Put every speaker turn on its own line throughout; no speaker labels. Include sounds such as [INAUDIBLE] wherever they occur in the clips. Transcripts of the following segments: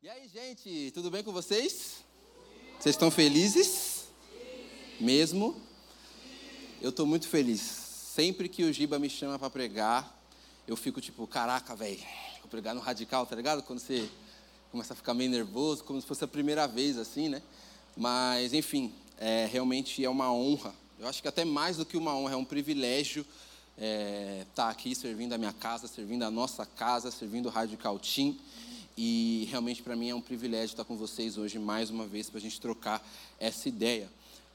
E aí, gente, tudo bem com vocês? Vocês estão felizes? Mesmo? Eu estou muito feliz. Sempre que o Giba me chama para pregar, eu fico tipo, caraca, velho, vou pregar no radical, tá ligado? Quando você começa a ficar meio nervoso, como se fosse a primeira vez, assim, né? Mas, enfim, é, realmente é uma honra. Eu acho que até mais do que uma honra, é um privilégio estar é, tá aqui servindo a minha casa, servindo a nossa casa, servindo o Radical Team. E realmente para mim é um privilégio estar com vocês hoje mais uma vez para a gente trocar essa ideia.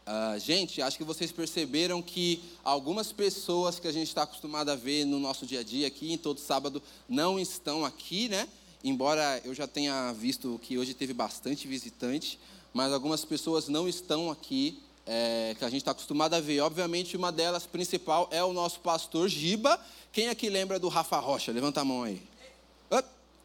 Uh, gente, acho que vocês perceberam que algumas pessoas que a gente está acostumado a ver no nosso dia a dia aqui, em todo sábado, não estão aqui, né? Embora eu já tenha visto que hoje teve bastante visitante, mas algumas pessoas não estão aqui, é, que a gente está acostumado a ver. Obviamente, uma delas principal é o nosso pastor Giba. Quem aqui lembra do Rafa Rocha? Levanta a mão aí.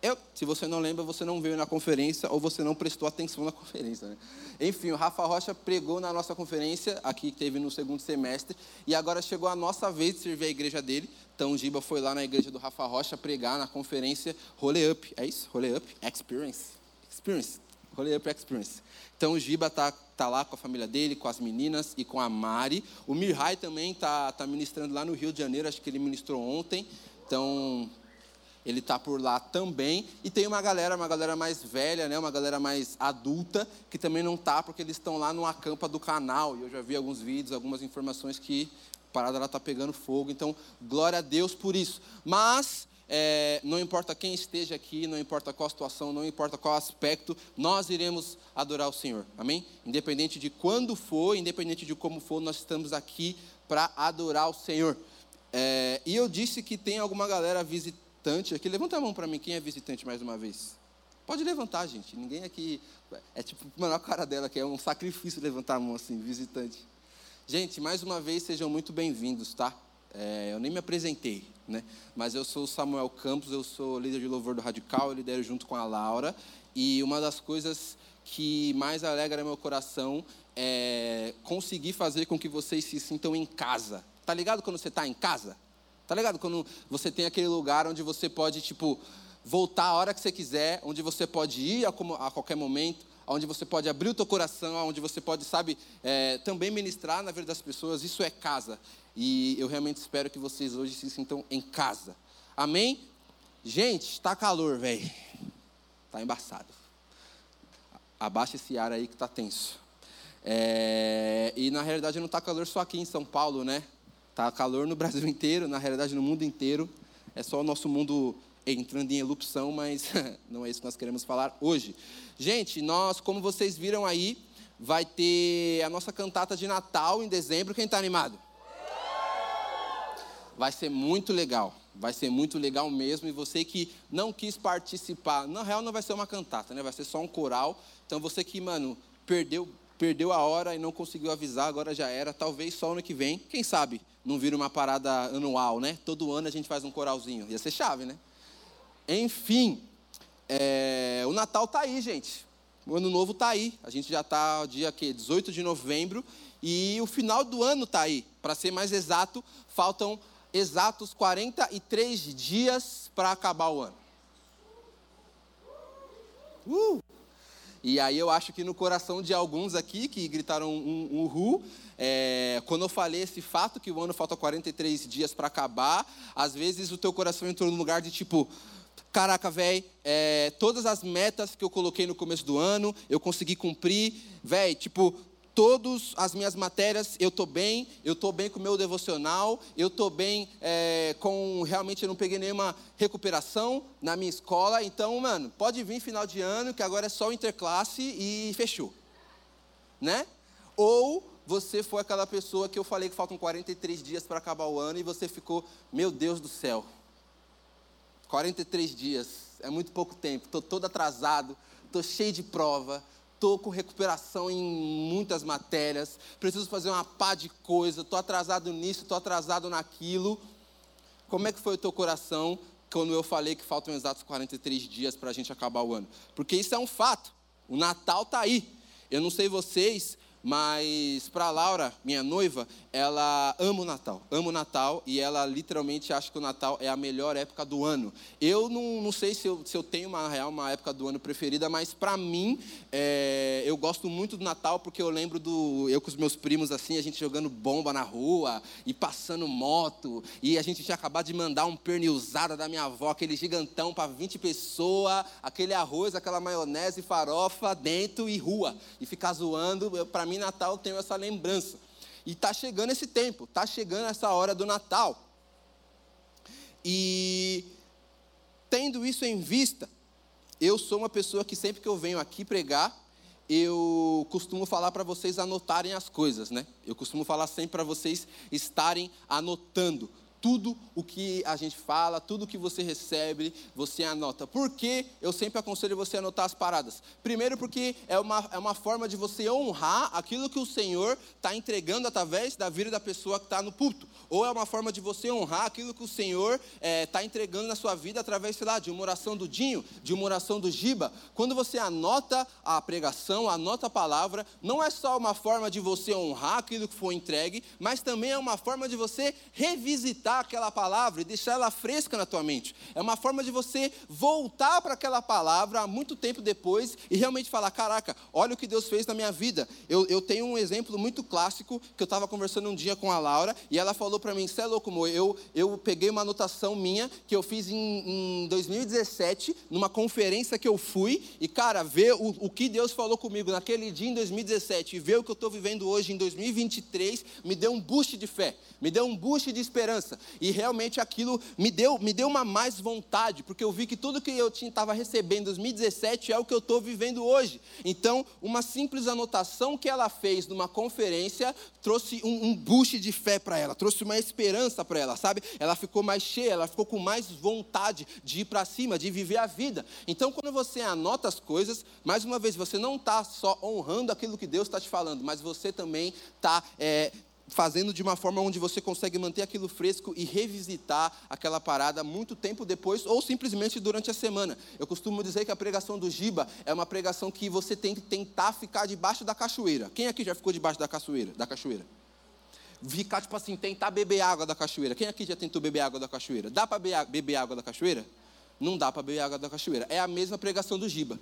Eu, se você não lembra, você não veio na conferência ou você não prestou atenção na [LAUGHS] conferência. Né? Enfim, o Rafa Rocha pregou na nossa conferência, aqui que teve no segundo semestre, e agora chegou a nossa vez de servir a igreja dele. Então, o Giba foi lá na igreja do Rafa Rocha pregar na conferência Role Up. É isso? Role Up Experience. Experience. Role Up Experience. Então, o Giba está tá lá com a família dele, com as meninas e com a Mari. O Mirhai também está tá ministrando lá no Rio de Janeiro, acho que ele ministrou ontem. Então, ele está por lá também. E tem uma galera, uma galera mais velha, né, uma galera mais adulta, que também não está, porque eles estão lá no acampa do canal. E eu já vi alguns vídeos, algumas informações que a parada está pegando fogo. Então, glória a Deus por isso. Mas, é, não importa quem esteja aqui, não importa qual situação, não importa qual aspecto, nós iremos adorar o Senhor. Amém? Independente de quando for, independente de como for, nós estamos aqui para adorar o Senhor. É, e eu disse que tem alguma galera visitando visitante aqui. Levanta a mão para mim, quem é visitante mais uma vez? Pode levantar, gente. Ninguém aqui. É tipo, [LAUGHS] mano, a cara dela, que é um sacrifício levantar a mão assim, visitante. Gente, mais uma vez, sejam muito bem-vindos, tá? É, eu nem me apresentei, né? Mas eu sou o Samuel Campos, eu sou líder de louvor do Radical, eu lidero junto com a Laura. E uma das coisas que mais alegra meu coração é conseguir fazer com que vocês se sintam em casa. Tá ligado quando você está em casa? Tá ligado? Quando você tem aquele lugar onde você pode, tipo, voltar a hora que você quiser, onde você pode ir a, qualquer momento, onde você pode abrir o teu coração, onde você pode, sabe, é, também ministrar na vida das pessoas. Isso é casa. E eu realmente espero que vocês hoje se sintam em casa. Amém? Gente, está calor, velho. Está embaçado. Abaixa esse ar aí que está tenso. É, e na realidade não está calor só aqui em São Paulo, né? Está calor no [LAUGHS] Brasil inteiro, na realidade no mundo inteiro. É só o nosso mundo entrando em erupção, mas [LAUGHS] não é isso que nós queremos falar hoje. Gente, nós, como vocês viram aí, vai ter a nossa cantata de Natal em dezembro. Quem está animado? Vai ser muito legal. Vai ser muito legal mesmo. E você que não quis participar, na real não vai ser uma cantata, né? Vai ser só um coral. Então você que, mano, perdeu perdeu a hora e não conseguiu avisar, agora já era. Talvez só ano que vem, quem sabe, não vira uma parada anual, né? Todo ano a gente faz um coralzinho. Ia ser chave, né? Enfim, é, o Natal tá aí, gente. O ano novo tá aí. A gente já tá dia que 18 de novembro e o final do ano tá aí. Para ser mais exato, faltam exatos 43 dias para acabar o ano. Uh! E aí eu acho que no coração de alguns aqui que gritaram um, um uhu, é, quando eu falei esse fato que o ano falta 43 dias para acabar, às vezes o teu coração entrou num lugar de tipo, caraca, velho, é, todas as metas que eu coloquei no começo do ano, eu consegui cumprir, velho, tipo, todas as minhas matérias eu estou bem, eu estou bem com o meu devocional, eu estou bem é, com. Realmente eu não peguei nenhuma recuperação na minha escola. Então, mano, pode vir final de ano, que agora é só interclasse e fechou. Né? Ou você foi aquela pessoa que eu falei que faltam 43 dias para acabar o ano e você ficou, meu Deus do céu, 43 dias, é muito pouco tempo, estou todo atrasado, estou cheio de prova, estou com recuperação em muitas matérias, preciso fazer uma pá de coisa, estou atrasado nisso, estou atrasado naquilo. Como é que foi o teu coração quando eu falei que faltam exatos 43 dias para a gente acabar o ano? Porque isso é um fato. O Natal está aí. Eu não sei vocês, Mas para Laura, minha noiva, ela ama o Natal, ama o Natal e ela literalmente acha que o Natal é a melhor época do ano. Eu não, não sei se eu, se eu tenho uma real uma época do ano preferida, mas para mim é, eu gosto muito do Natal porque eu lembro do eu com os meus primos assim, a gente jogando bomba na rua e passando moto e a gente tinha acabado de mandar um pernilzada da minha avó, aquele gigantão para 20 pessoas, aquele arroz, aquela maionese, farofa dentro e rua e ficar zoando. Para mim Natal eu tenho essa lembrança. E está chegando esse tempo, está chegando essa hora do Natal. E tendo isso em vista, eu sou uma pessoa que sempre que eu venho aqui pregar, eu costumo falar para vocês anotarem as coisas, né? Eu costumo falar sempre para vocês estarem anotando tudo o que a gente fala, tudo o que você recebe, você anota. Por que eu sempre aconselho você a anotar as paradas? Primeiro, porque é uma, é uma forma de você honrar aquilo que o Senhor está entregando através da vida da pessoa que está no púlpito. Ou é uma forma de você honrar aquilo que o Senhor está é, tá entregando na sua vida através, sei lá, de uma oração do Dinho, de uma oração do Giba. Quando você anota a pregação, anota a palavra, não é só uma forma de você honrar aquilo que foi entregue, mas também é uma forma de você revisitar aquela palavra e deixar ela fresca na tua mente. É uma forma de você voltar para aquela palavra há muito tempo depois e realmente falar: caraca, olha o que Deus fez na minha vida. Eu, eu tenho um exemplo muito clássico que eu estava conversando um dia com a Laura e ela falou para mim: Você é louco, amor? Eu, eu peguei uma anotação minha que eu fiz em, em 2017, numa conferência que eu fui, e cara, ver o, o que Deus falou comigo naquele dia em 2017 e ver o que eu estou vivendo hoje em 2023 me deu um boost de fé, me deu um boost de esperança. E realmente aquilo me deu, me deu uma mais vontade, porque eu vi que tudo que eu estava recebendo em 2017 é o que eu estou vivendo hoje. Então, uma simples anotação que ela fez numa conferência trouxe um, um boost de fé para ela, trouxe uma esperança para ela, sabe? Ela ficou mais cheia, ela ficou com mais vontade de ir para cima, de viver a vida. Então, quando você anota as coisas, mais uma vez, você não está só honrando aquilo que Deus está te falando, mas você também está é, fazendo de uma forma onde você consegue manter aquilo fresco e revisitar aquela parada muito tempo depois ou simplesmente durante a semana. Eu costumo dizer que a pregação do Giba é uma pregação que você tem que tentar ficar debaixo da cachoeira. Quem aqui já ficou debaixo da cachoeira? Da cachoeira? Ficar tipo assim, tentar beber água da cachoeira. Quem aqui já tentou beber água da cachoeira? Dá para beber água da cachoeira? Não dá para beber água da cachoeira. É a mesma pregação do Giba.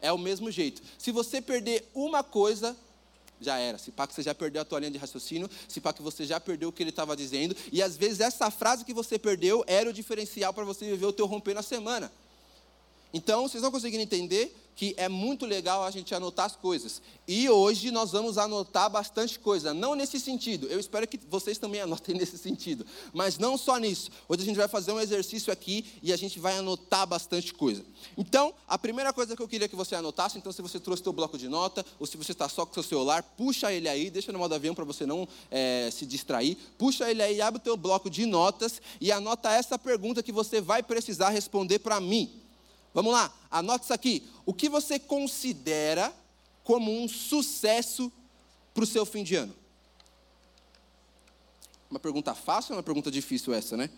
É o mesmo jeito. Se você perder uma coisa, já era. Se pá que você já perdeu a tua linha de raciocínio, se pá que você já perdeu o que ele estava dizendo, e às vezes essa frase que você perdeu era o diferencial para você viver o teu romper na semana. Então, vocês não conseguiram entender que é muito legal a gente anotar as coisas. E hoje nós vamos anotar bastante coisa, não nesse sentido. Eu espero que vocês também [LAUGHS] anotem nesse sentido, mas não só nisso. Hoje a gente vai fazer um exercício aqui e a gente vai anotar bastante coisa. Então, a primeira coisa que eu queria que você anotasse, então se você trouxe seu bloco de nota ou se você está só com seu celular, puxa ele aí, deixa no modo avião para você não é, se distrair. Puxa ele aí, abre o teu bloco de notas e anota essa pergunta que você vai precisar responder para mim. Vamos lá, anote isso aqui. O que você considera como um sucesso para o seu fim de ano? Uma pergunta fácil ou uma pergunta difícil essa, né?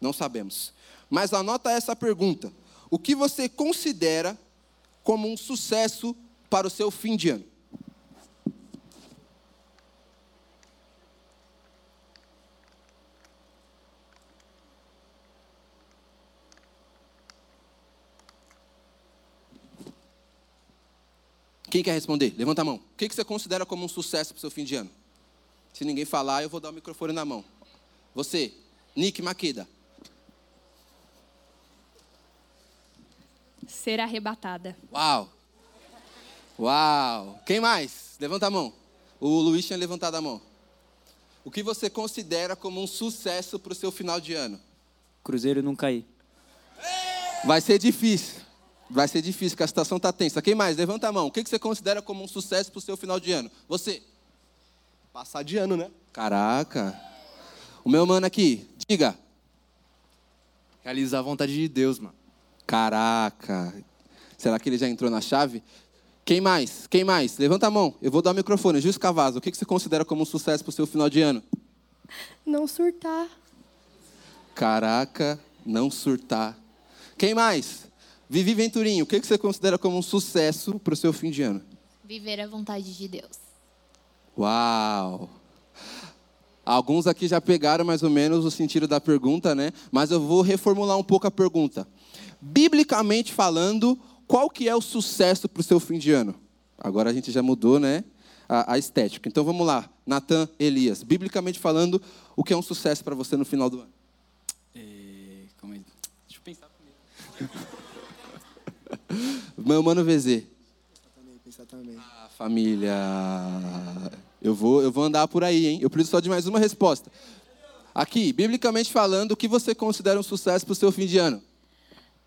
Não sabemos. Mas anota essa pergunta. O que você considera como um sucesso para o seu fim de ano? Quem quer responder? Levanta a mão. O que você considera como um sucesso para o seu fim de ano? Se ninguém falar, eu vou dar o microfone na mão. Você, Nick Maqueda.
Ser arrebatada.
Uau! Uau! Quem mais? Levanta a mão. O Luiz tinha levantado a mão. O que você considera como um sucesso para o seu final de ano?
Cruzeiro não cair.
Vai ser difícil. Vai ser difícil, porque a situação está tensa. Quem mais? Levanta a mão. O que você considera como um sucesso para o seu final de ano? Você.
Passar de ano, né?
Caraca. O meu mano aqui, diga.
Realizar a vontade de Deus, mano.
Caraca. Será que ele já entrou na chave? Quem mais? Quem mais? Levanta a mão. Eu vou dar o microfone. Jus Cavazo, o que você considera como um sucesso para o seu final de ano?
Não surtar.
Caraca, não surtar. Quem mais? Vivi Venturinho, o que você considera como um sucesso para o seu fim de ano?
Viver a vontade de Deus.
Uau! Alguns aqui já pegaram mais ou menos o sentido da pergunta, né? Mas eu vou reformular um pouco a pergunta. Biblicamente falando, qual que é o sucesso para o seu fim de ano? Agora a gente já mudou, né? A, a estética. Então vamos lá, Natan, Elias. Biblicamente falando, o que é um sucesso para você no final do ano?
É, como é? Deixa eu pensar primeiro. [LAUGHS]
Meu mano VZ.
Também, pensar também.
Ah, família. Eu vou, eu vou andar por aí, hein? Eu preciso só de mais uma resposta. Aqui, biblicamente falando, o que você considera um sucesso para o seu fim de ano?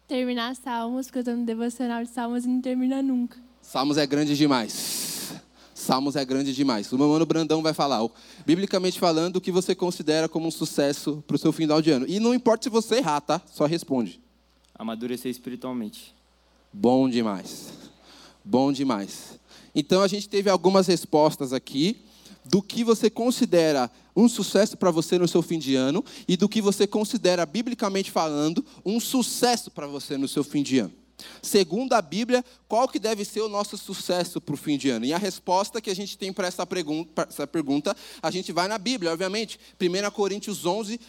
Terminar Salmos, porque eu estou no devocional de Salmos e não termina nunca.
Salmos é grande demais. Salmos é grande demais. O meu mano Brandão vai falar, biblicamente falando, o que você considera como um sucesso para o seu final de ano. E não importa se você errar, tá? Só responde.
Amadurecer espiritualmente.
Bom demais. Bom demais. Então a gente teve algumas respostas aqui do que você considera um sucesso para você no seu fim de ano e do que você considera, biblicamente falando, um sucesso para você no seu fim de ano. Segundo a Bíblia, qual que deve ser o nosso sucesso para o fim de ano? E a resposta que a gente tem para essa, essa, pergunta, a gente vai na Bíblia, obviamente. 1 Coríntios 11,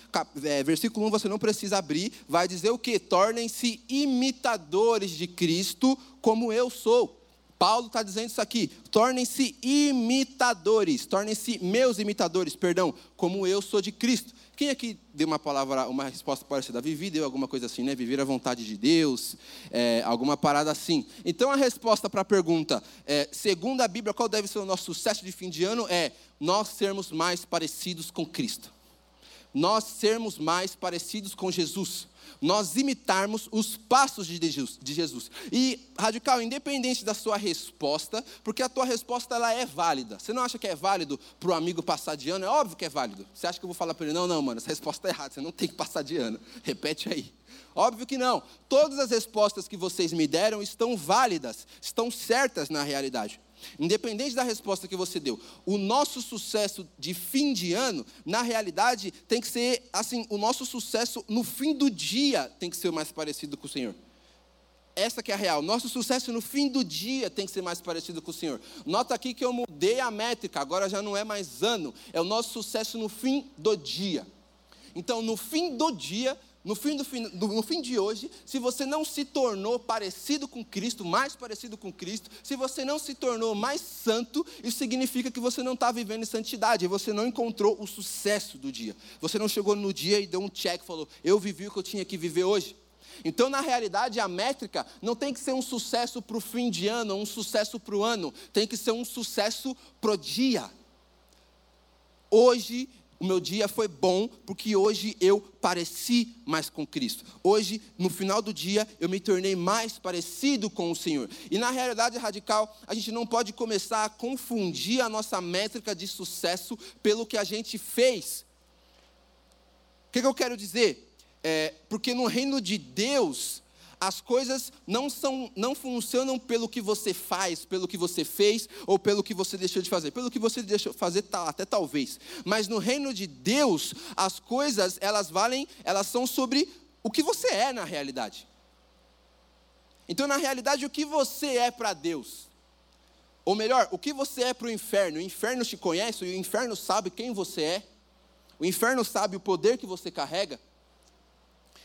é, versículo 1, você não precisa abrir, vai dizer o quê? Tornem-se imitadores de Cristo como eu sou. Paulo está dizendo isso aqui. Tornem-se imitadores, tornem-se meus imitadores, perdão, como eu sou de Cristo. Quem aqui deu uma palavra, uma resposta parecida? Vivi deu alguma coisa assim, né? Viver a vontade de Deus, é, alguma parada assim. Então a resposta para a pergunta, é, segundo a Bíblia, qual deve ser o nosso sucesso de fim de ano? É nós sermos mais parecidos com Cristo. Nós sermos mais parecidos com Jesus nós imitarmos os passos de Jesus. E, radical, independente da sua resposta, porque a tua resposta ela é válida. Você não acha que é válido para o amigo passar de ano? É óbvio que é válido. Você acha que eu vou falar para ele, não, não, mano, essa resposta é errada, você não tem que passar de ano. Repete aí. Óbvio que não. Todas as respostas que vocês me deram estão válidas, estão certas na realidade. Independente da resposta que você deu, o nosso sucesso de fim de ano, na realidade, tem que ser assim, o nosso sucesso no fim do dia tem que ser mais parecido com o Senhor. Essa que é a real. Nosso sucesso no fim do dia tem que ser mais parecido com o Senhor. Nota aqui que eu mudei a métrica, agora já não é mais ano, é o nosso sucesso no fim do dia. Então, no fim do dia, no fim, do, no fim de hoje, se você não se tornou parecido com Cristo, mais parecido com Cristo, se você não se tornou mais santo, isso significa que você não está vivendo em santidade, você não encontrou o sucesso do dia. Você não chegou no dia e deu um check, falou, eu vivi o que eu tinha que viver hoje. Então, na realidade, a métrica não tem que ser um sucesso para o fim de ano, um sucesso para o ano, tem que ser um sucesso para o dia. Hoje o meu dia foi bom porque hoje eu pareci mais com Cristo. Hoje, no final do dia, eu me tornei mais parecido com o Senhor. E na realidade radical, a gente não pode começar a confundir a nossa métrica de sucesso pelo que a gente fez. O que, que eu quero dizer? É, porque no reino de Deus, as coisas não, são, não funcionam pelo que você faz, pelo que você fez ou pelo que você deixou de fazer. Pelo que você deixou de fazer, tá, até talvez. Mas no reino de Deus, as coisas, elas valem, elas são sobre o que você é na realidade. Então, na realidade, o que você é para Deus? Ou melhor, o que você é para o inferno? O inferno te conhece, o inferno sabe quem você é. O inferno sabe o poder que você carrega.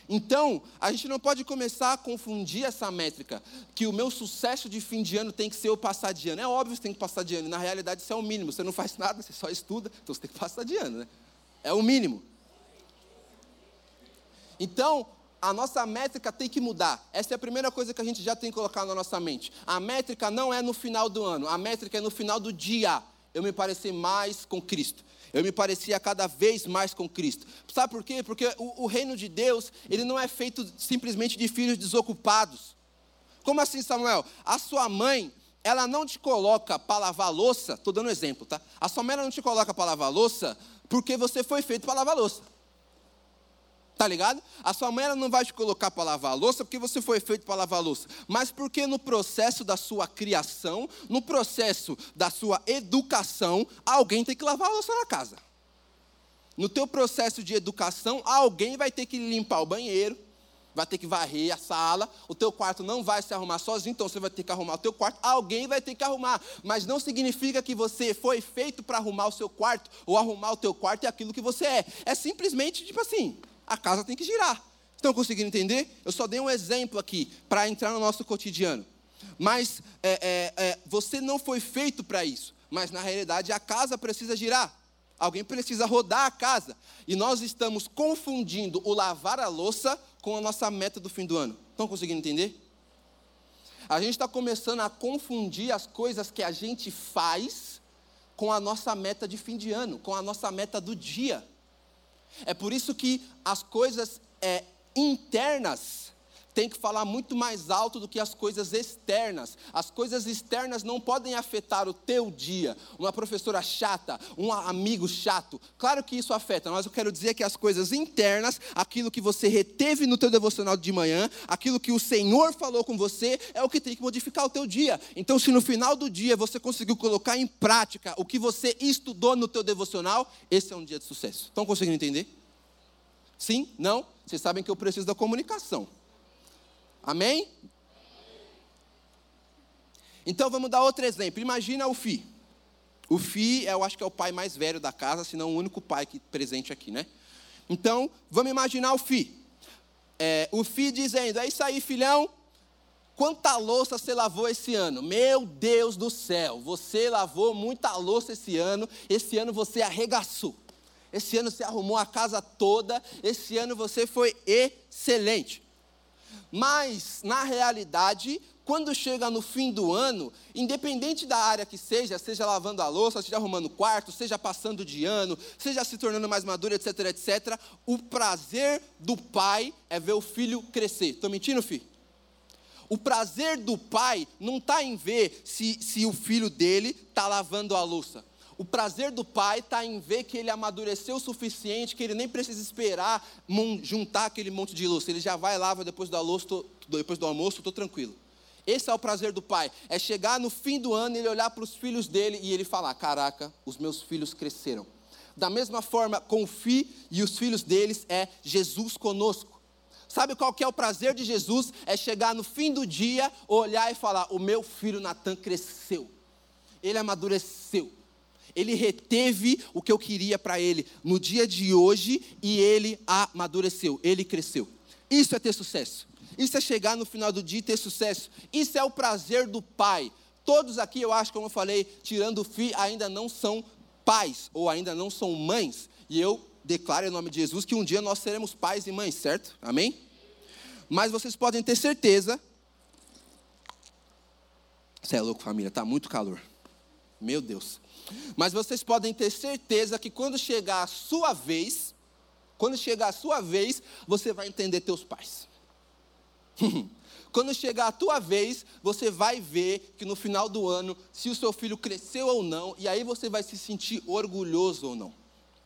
Então, a gente não pode começar a confundir essa métrica, que o meu sucesso de fim de ano tem que ser o passar de ano. É óbvio que tem que passar de ano, na realidade isso é o mínimo. Você não faz [LAUGHS] nada, você só estuda, então você tem que passar de ano, né? É o mínimo. Então, a nossa métrica tem que mudar. Essa é a primeira coisa que a gente já tem que colocar na nossa mente. A métrica não é no final do ano, a métrica é no final do dia. Eu me parecer mais com Cristo eu me parecia cada vez mais com Cristo. Sabe por quê? Porque o, o reino de Deus, ele não é feito simplesmente de filhos desocupados. Como assim, Samuel? A sua mãe, ela não te coloca para lavar louça, estou dando um exemplo, tá? A sua mãe não te coloca para lavar louça porque você foi feito para lavar louça. Tá ligado? A sua mãe ela não vai te colocar para lavar a louça porque você foi feito para lavar a louça, mas porque no processo da sua criação, no processo da sua educação, alguém tem que lavar a louça na casa. No teu processo de educação, alguém vai ter que limpar o banheiro, vai ter que varrer a sala, o teu quarto não vai se arrumar sozinho, então você vai ter que arrumar o teu quarto, alguém vai ter que arrumar, mas não significa que você foi feito para arrumar o seu quarto, ou arrumar o teu quarto é aquilo que você é, é simplesmente tipo assim, a casa tem que girar, estão conseguindo entender? Eu só dei um exemplo aqui, para entrar no nosso cotidiano, mas é, é, é, você não foi feito para isso, mas na realidade a casa precisa girar, Alguém precisa rodar a casa. E nós estamos confundindo o lavar a louça com a nossa meta do fim do ano. Estão conseguindo entender? A gente está começando a confundir as coisas que a gente faz com a nossa meta de fim de ano, com a nossa meta do dia. É por isso que as coisas é, internas tem que falar muito mais alto do que as coisas externas. As coisas externas não podem afetar o teu dia. Uma professora chata, um amigo chato, claro que isso afeta, mas eu quero dizer que as coisas internas, aquilo que você reteve no teu devocional de manhã, aquilo que o Senhor falou com você, é o que tem que modificar o teu dia. Então, se no final do dia você conseguiu colocar em prática o que você estudou no teu devocional, esse é um dia de sucesso. Estão conseguindo entender? Sim? Não? Vocês sabem que eu preciso da comunicação. Amém? Então vamos dar outro exemplo. Imagina o Fi. O Fi, eu acho que é o pai mais velho da casa, se não o único pai que, presente aqui, né? Então, vamos imaginar o Fi. É, o Fi dizendo: É isso aí, filhão. Quanta louça você lavou esse ano? Meu Deus do céu, você lavou muita louça esse ano. Esse ano você arregaçou. Esse ano você arrumou a casa toda. Esse ano você foi excelente. Mas, na realidade, quando chega no fim do ano, independente da área que seja, seja lavando a louça, seja arrumando o quarto, seja passando de ano, seja se tornando mais maduro, etc, etc, o prazer do pai é ver o filho crescer. Estou mentindo, filho? O prazer do pai não está em ver se, se o filho dele está lavando a louça. O prazer do pai está em ver que ele amadureceu o suficiente, que ele nem precisa esperar juntar aquele monte de louça. Ele já vai lava depois do almoço, tô, depois do almoço, estou tranquilo. Esse é o prazer do pai. É chegar no fim do ano, ele olhar para os filhos dele e ele falar: Caraca, os meus filhos cresceram. Da mesma forma, filho e os filhos deles é Jesus conosco. Sabe qual que é o prazer de Jesus? É chegar no fim do dia, olhar e falar: O meu filho Natan cresceu. Ele amadureceu ele reteve o que eu queria para ele no dia de hoje e ele amadureceu, ele cresceu. Isso é ter sucesso. Isso é chegar no final do dia e ter sucesso. Isso é o prazer do pai. Todos aqui, eu acho, como eu falei, tirando o filho, ainda não são pais ou ainda não são mães. E eu declaro em nome de Jesus que um dia nós seremos pais e mães, certo? Amém? Mas vocês podem ter certeza. Você é louco, família, está muito calor. Meu Deus. Mas vocês podem ter certeza que quando chegar a sua vez, quando chegar a sua vez, você vai entender teus pais. [LAUGHS] quando chegar a tua vez, você vai ver que no final do ano, se o seu filho cresceu ou não, e aí você vai se sentir orgulhoso ou não.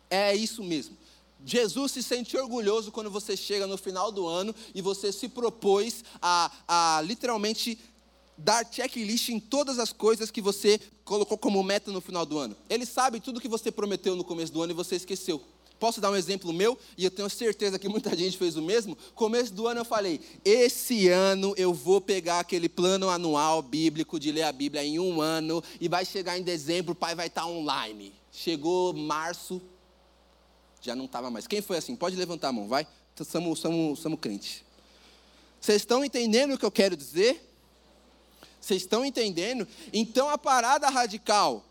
É isso mesmo. Jesus se sente orgulhoso quando você chega no final do ano e você se propôs a, a literalmente dar checklist em todas as coisas que você colocou como meta no final do ano. Ele sabe tudo que você prometeu no começo do ano e você esqueceu. Posso dar um exemplo meu? E eu tenho certeza que muita gente fez o mesmo. Começo do ano eu falei: esse ano eu vou pegar aquele plano anual bíblico de ler a Bíblia em um ano e vai chegar em dezembro, o pai vai estar online. Chegou março, já não estava mais. Quem foi assim? Pode levantar a mão, vai. Somos, somos, somos crentes. Vocês estão entendendo o que eu quero dizer? Vocês estão entendendo? Então a parada radical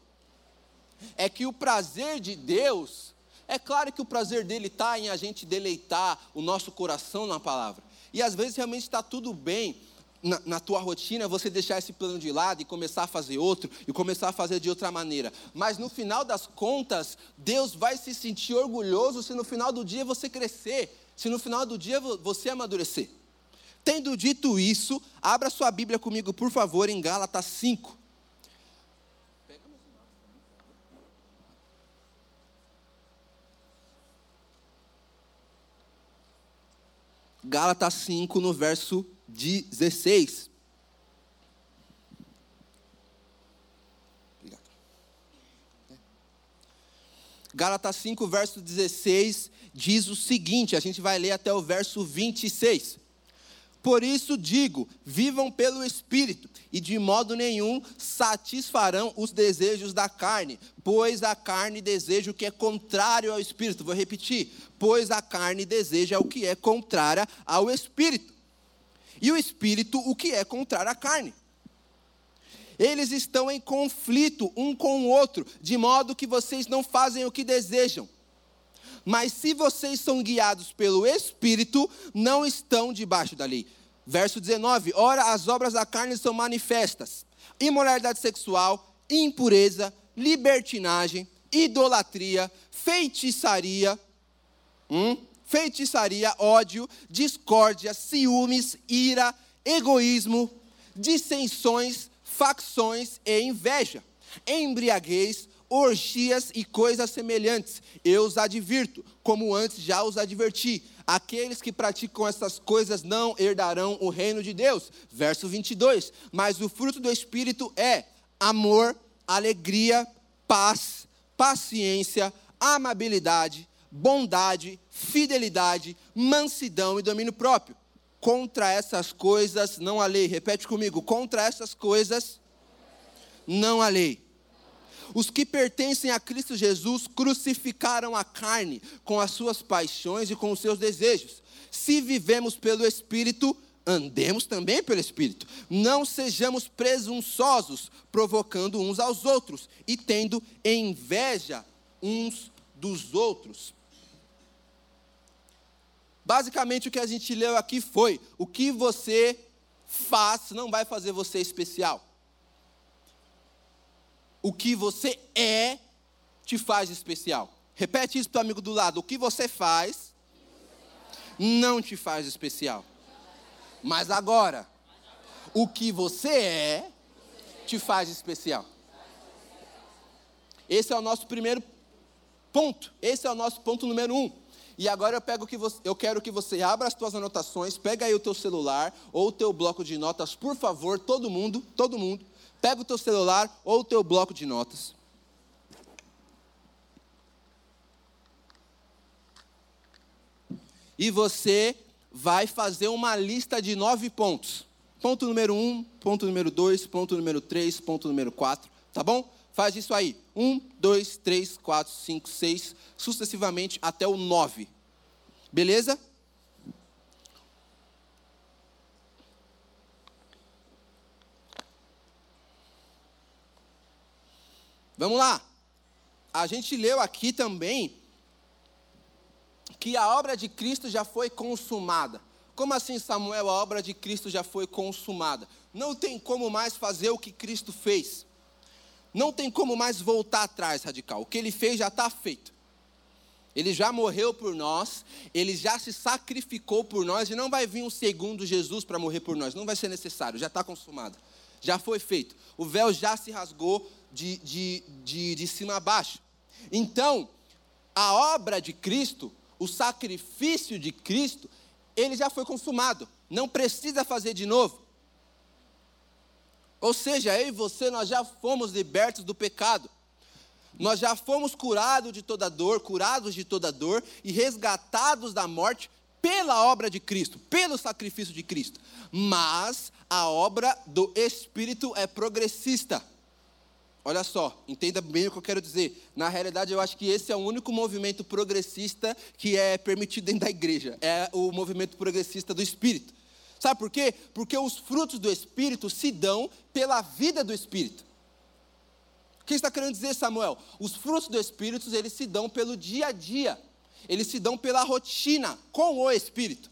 é que o prazer de Deus, é claro que o prazer dele está em a gente deleitar o nosso coração na palavra. E às vezes realmente está tudo bem na, na, tua rotina você deixar esse plano de lado e começar a fazer outro e começar a fazer de outra maneira. Mas no final das contas, Deus vai se sentir orgulhoso se no final do dia você crescer, se no final do dia você amadurecer. Tendo dito isso, abra sua Bíblia comigo, por favor, em Gálatas 5. Gálatas 5, no verso 16. Gálatas 5, verso 16, diz o seguinte: a gente vai ler até o verso 26. Por isso digo: vivam pelo Espírito, e de modo nenhum satisfarão os desejos da carne, pois a carne deseja o que é contrário ao Espírito. Vou repetir: pois a carne deseja o que é contrário ao Espírito, e o Espírito o que é contrário à carne. Eles estão em conflito um com o outro, de modo que vocês não fazem o que desejam. Mas se vocês são guiados pelo Espírito, não estão debaixo da lei. Verso 19: Ora, as obras da carne são manifestas: imoralidade sexual, impureza, libertinagem, idolatria, feitiçaria, hum? feitiçaria, ódio, discórdia, ciúmes, ira, egoísmo, dissensões, facções e inveja, embriaguez, orgias e coisas semelhantes. Eu os advirto, como antes já os adverti. Aqueles que praticam essas coisas não herdarão o reino de Deus. Verso 22. Mas o fruto do Espírito é amor, alegria, paz, paciência, amabilidade, bondade, fidelidade, mansidão e domínio próprio. Contra essas coisas não há lei. Repete comigo: contra essas coisas não há lei. Os que pertencem a Cristo Jesus crucificaram a carne com as suas paixões e com os seus desejos. Se vivemos pelo Espírito, andemos também pelo Espírito. Não sejamos presunçosos, provocando uns aos outros e tendo inveja uns dos outros. Basicamente, o que a gente leu aqui foi: o que você faz não vai fazer você especial. O que você é te faz especial. Repete isso para o amigo do lado: o que você faz não te faz especial. Mas agora, o que você é te faz especial. Esse é o nosso primeiro ponto. Esse é o nosso ponto número um. E agora eu, pego que você, eu quero que você abra as tuas anotações, pega aí o teu celular ou o teu bloco de notas, por favor, todo mundo, todo mundo. Pega o teu celular ou o teu bloco de notas. E você vai fazer uma lista de nove pontos. Ponto número um, ponto número dois, ponto número três, ponto número quatro, tá bom? Faz isso aí. Um, dois, três, quatro, cinco, seis, sucessivamente até o nove. Beleza? Vamos lá. A gente leu aqui também que a obra de Cristo já foi consumada. Como assim, Samuel? A obra de Cristo já foi consumada. Não tem como mais fazer o que Cristo fez. Não tem como mais voltar atrás, radical. O que ele fez já está feito. Ele já morreu por nós, ele já se sacrificou por nós, e não vai vir um segundo Jesus para morrer por nós, não vai ser necessário, já está consumado, já foi feito. O véu já se rasgou de, de, de, de cima a baixo. Então, a obra de Cristo, o sacrifício de Cristo, ele já foi consumado, não precisa fazer de novo. Ou seja, eu e você, nós já fomos libertos do pecado. Nós já fomos curados de toda dor, curados de toda dor e resgatados da morte pela obra de Cristo, pelo sacrifício de Cristo. Mas a obra do Espírito é progressista. Olha só, entenda bem o que eu quero dizer. Na realidade, eu acho que esse é o único movimento progressista que é permitido dentro da igreja. É o movimento progressista do Espírito. Sabe por quê? Porque os frutos do Espírito se dão pela vida do Espírito. O que está querendo dizer, Samuel? Os frutos do Espírito, eles se dão pelo dia a dia. Eles se dão pela rotina com o Espírito.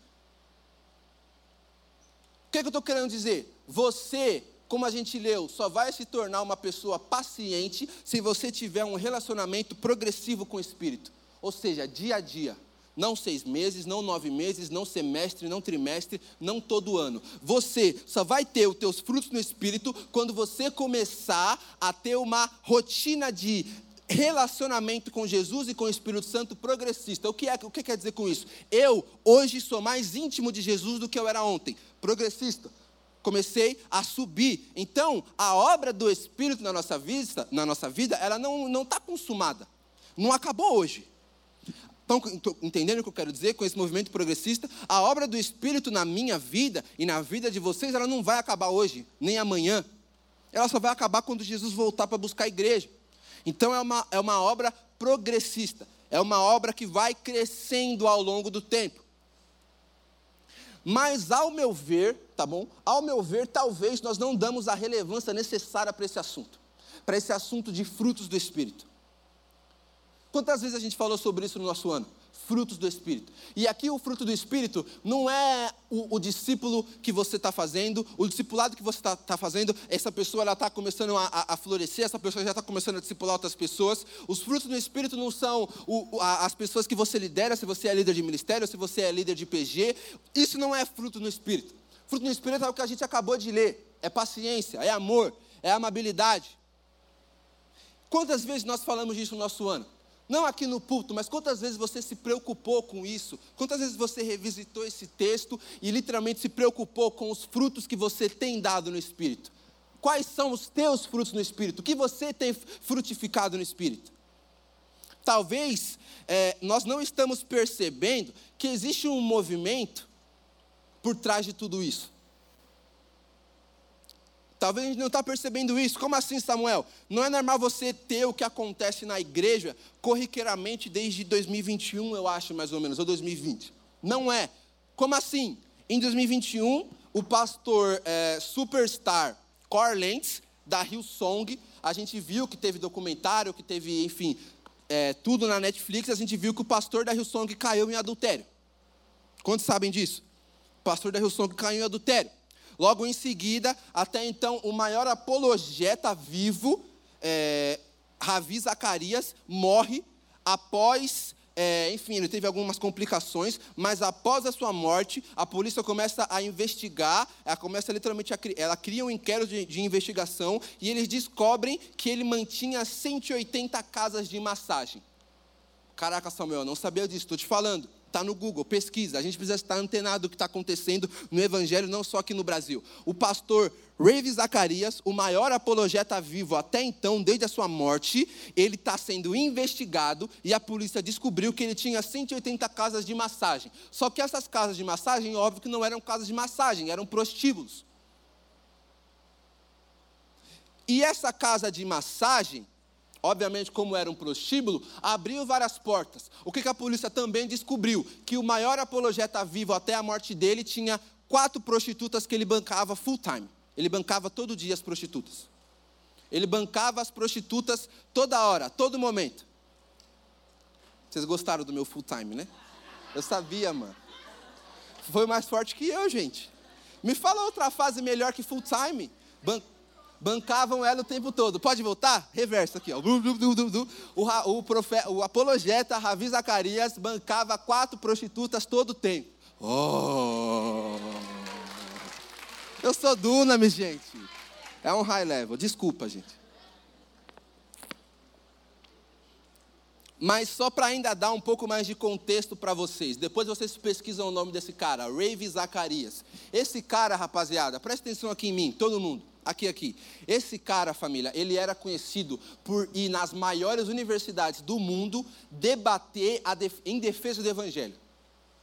O que, é que eu estou querendo dizer? Você, como a gente leu, só vai se tornar uma pessoa paciente se você tiver um relacionamento progressivo com o Espírito. Ou seja, dia a dia não seis meses, não nove meses, não semestre, não trimestre, não todo ano. Você só vai ter os teus frutos no Espírito quando você começar a ter uma rotina de relacionamento com Jesus e com o Espírito Santo progressista. O que, é, o que quer dizer com isso? Eu hoje sou mais íntimo de Jesus do que eu era ontem. Progressista. Comecei a subir. Então, a obra do Espírito na nossa vida, na nossa vida ela não está consumada. Não acabou hoje Estão entendendo o que eu quero dizer com esse movimento progressista? A obra do Espírito na minha vida e na vida de vocês, ela não vai acabar hoje, nem amanhã. Ela só vai acabar quando Jesus voltar para buscar a igreja. Então é uma, é uma obra progressista. É uma obra que vai crescendo ao longo do tempo. Mas ao meu ver, tá bom? Ao meu ver, talvez nós não damos a relevância necessária para esse assunto, para esse assunto de frutos do Espírito. Quantas vezes a gente falou sobre isso no nosso ano? Frutos do Espírito. E aqui o fruto do Espírito não é o, o discípulo que você está fazendo, o discipulado que você está tá fazendo, essa pessoa ela está começando a, a, florescer, essa pessoa já está começando a discipular outras pessoas. Os frutos do Espírito não são o, a, as pessoas que você lidera, se você é líder de ministério, se você é líder de PG. Isso não é fruto do Espírito. Fruto do Espírito é o que a gente acabou de ler: é paciência, é amor, é amabilidade. Quantas vezes nós falamos disso no nosso ano? Não aqui no púlpito, mas quantas vezes você se preocupou com isso? Quantas vezes você revisitou esse texto e literalmente se preocupou com os frutos que você tem dado no Espírito? Quais são os teus frutos no Espírito? O que você tem frutificado no Espírito? Talvez é, nós não estamos percebendo que existe um movimento por trás de tudo isso. Talvez a gente não está percebendo isso. Como assim, Samuel? Não é normal você ter o que acontece na igreja corriqueiramente desde 2021, eu acho, mais ou menos, ou 2020. Não é. Como assim? Em 2021, o pastor é, superstar Cor Lentz, da Hillsong, a gente viu que teve documentário, que teve, enfim, é, tudo na Netflix, a gente viu que o pastor da Hillsong caiu em adultério. Quantos sabem disso? O pastor da Hillsong caiu em adultério. Logo em seguida, até então, o maior apologeta vivo, é, Ravi Zacarias, morre após é, enfim, ele teve algumas complicações, mas após a sua morte, a polícia começa a investigar, ela começa literalmente a ela cria um inquérito de, de, investigação e eles descobrem que ele mantinha 180 casas de massagem. Caraca, Samuel, não sabia disso, estou te falando. Está no Google, pesquisa. A gente precisa estar antenado do que está acontecendo no Evangelho, não só aqui no Brasil. O pastor Rave Zacarias, o maior apologeta vivo até então, desde a sua morte, ele está sendo investigado e a polícia descobriu que ele tinha 180 casas de massagem. Só que essas casas de massagem, óbvio que não eram casas de massagem, eram prostíbulos. E essa casa de massagem, obviamente, como era um prostíbulo, abriu várias portas. O que, que a polícia também descobriu? Que o maior apologeta vivo até a morte dele tinha quatro prostitutas que ele bancava full time. Ele bancava todo dia as prostitutas. Ele bancava as prostitutas toda hora, todo momento. Vocês gostaram do meu full time, né? Eu sabia, mano. Foi mais forte que eu, gente. Me fala outra fase melhor que full time. Ban bancavam ela o tempo todo. Pode voltar? Reverso aqui, ó. O, o, o apologeta Ravi Zacarias bancava quatro prostitutas todo o tempo. Oh! Eu sou Dunamis, gente. É um high level. Desculpa, gente. Mas só para ainda dar um pouco mais de contexto para vocês. Depois vocês pesquisam o nome desse cara, Rave Zacarias. Esse cara, rapaziada, presta atenção aqui em mim, todo mundo aqui, aqui. Esse cara, família, ele era conhecido por ir nas maiores universidades do mundo debater def em defesa do evangelho.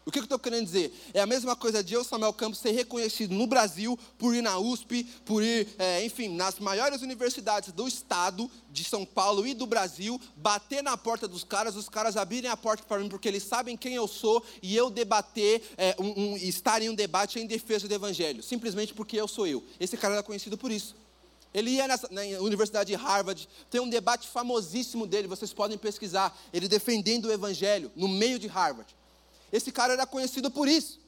O que eu estou querendo dizer? É a mesma coisa de eu, Samuel Campos, ser reconhecido no Brasil por ir na USP, por ir, é, enfim, nas maiores universidades do estado de São Paulo e do Brasil, bater na porta dos caras, os caras abrirem a porta para mim porque eles sabem quem eu sou e eu debater, é, um, um, estar em um debate em defesa do Evangelho, simplesmente porque eu sou eu. Esse cara era conhecido por isso. Ele ia nessa, na Universidade de Harvard, tem um debate famosíssimo dele, vocês podem pesquisar, ele defendendo o Evangelho no meio de Harvard. Esse cara era conhecido por isso.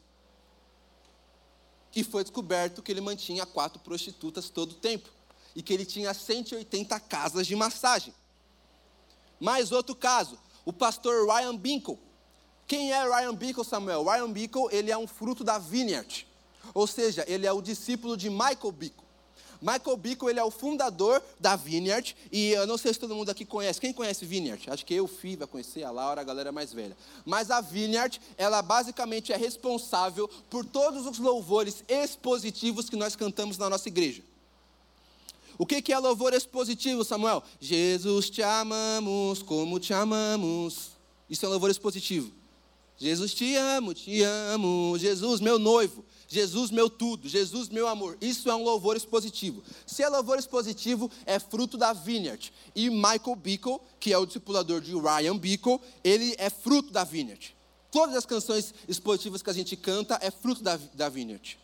E foi descoberto que ele mantinha quatro prostitutas todo o tempo. E que ele tinha 180 casas de massagem. Mais outro caso, o pastor Ryan Binkle. Quem é Ryan Binkle, Samuel? Ryan Binkle, ele é um fruto da Vineyard. Ou seja, ele é o discípulo de Michael Bickle. Michael Bickle, ele é o fundador da Vineyard, e eu não sei se todo mundo aqui conhece. Quem conhece Vineyard? Acho que eu, Fih, vai conhecer, a Laura, a galera mais velha. Mas a Vineyard, ela basicamente é responsável por todos os louvores expositivos que nós cantamos na nossa igreja. O que é louvor expositivo, Samuel? Jesus te amamos como te amamos. Isso é louvor expositivo. Jesus te amo, te amo, Jesus meu noivo, Jesus meu tudo, Jesus meu amor. Isso é um louvor expositivo. Se é louvor expositivo, é fruto da Vineyard. E Michael Bickle, que é o discipulador de Ryan Bickle, ele é fruto da Vineyard. Todas as canções expositivas que a gente canta é fruto da, da Vineyard.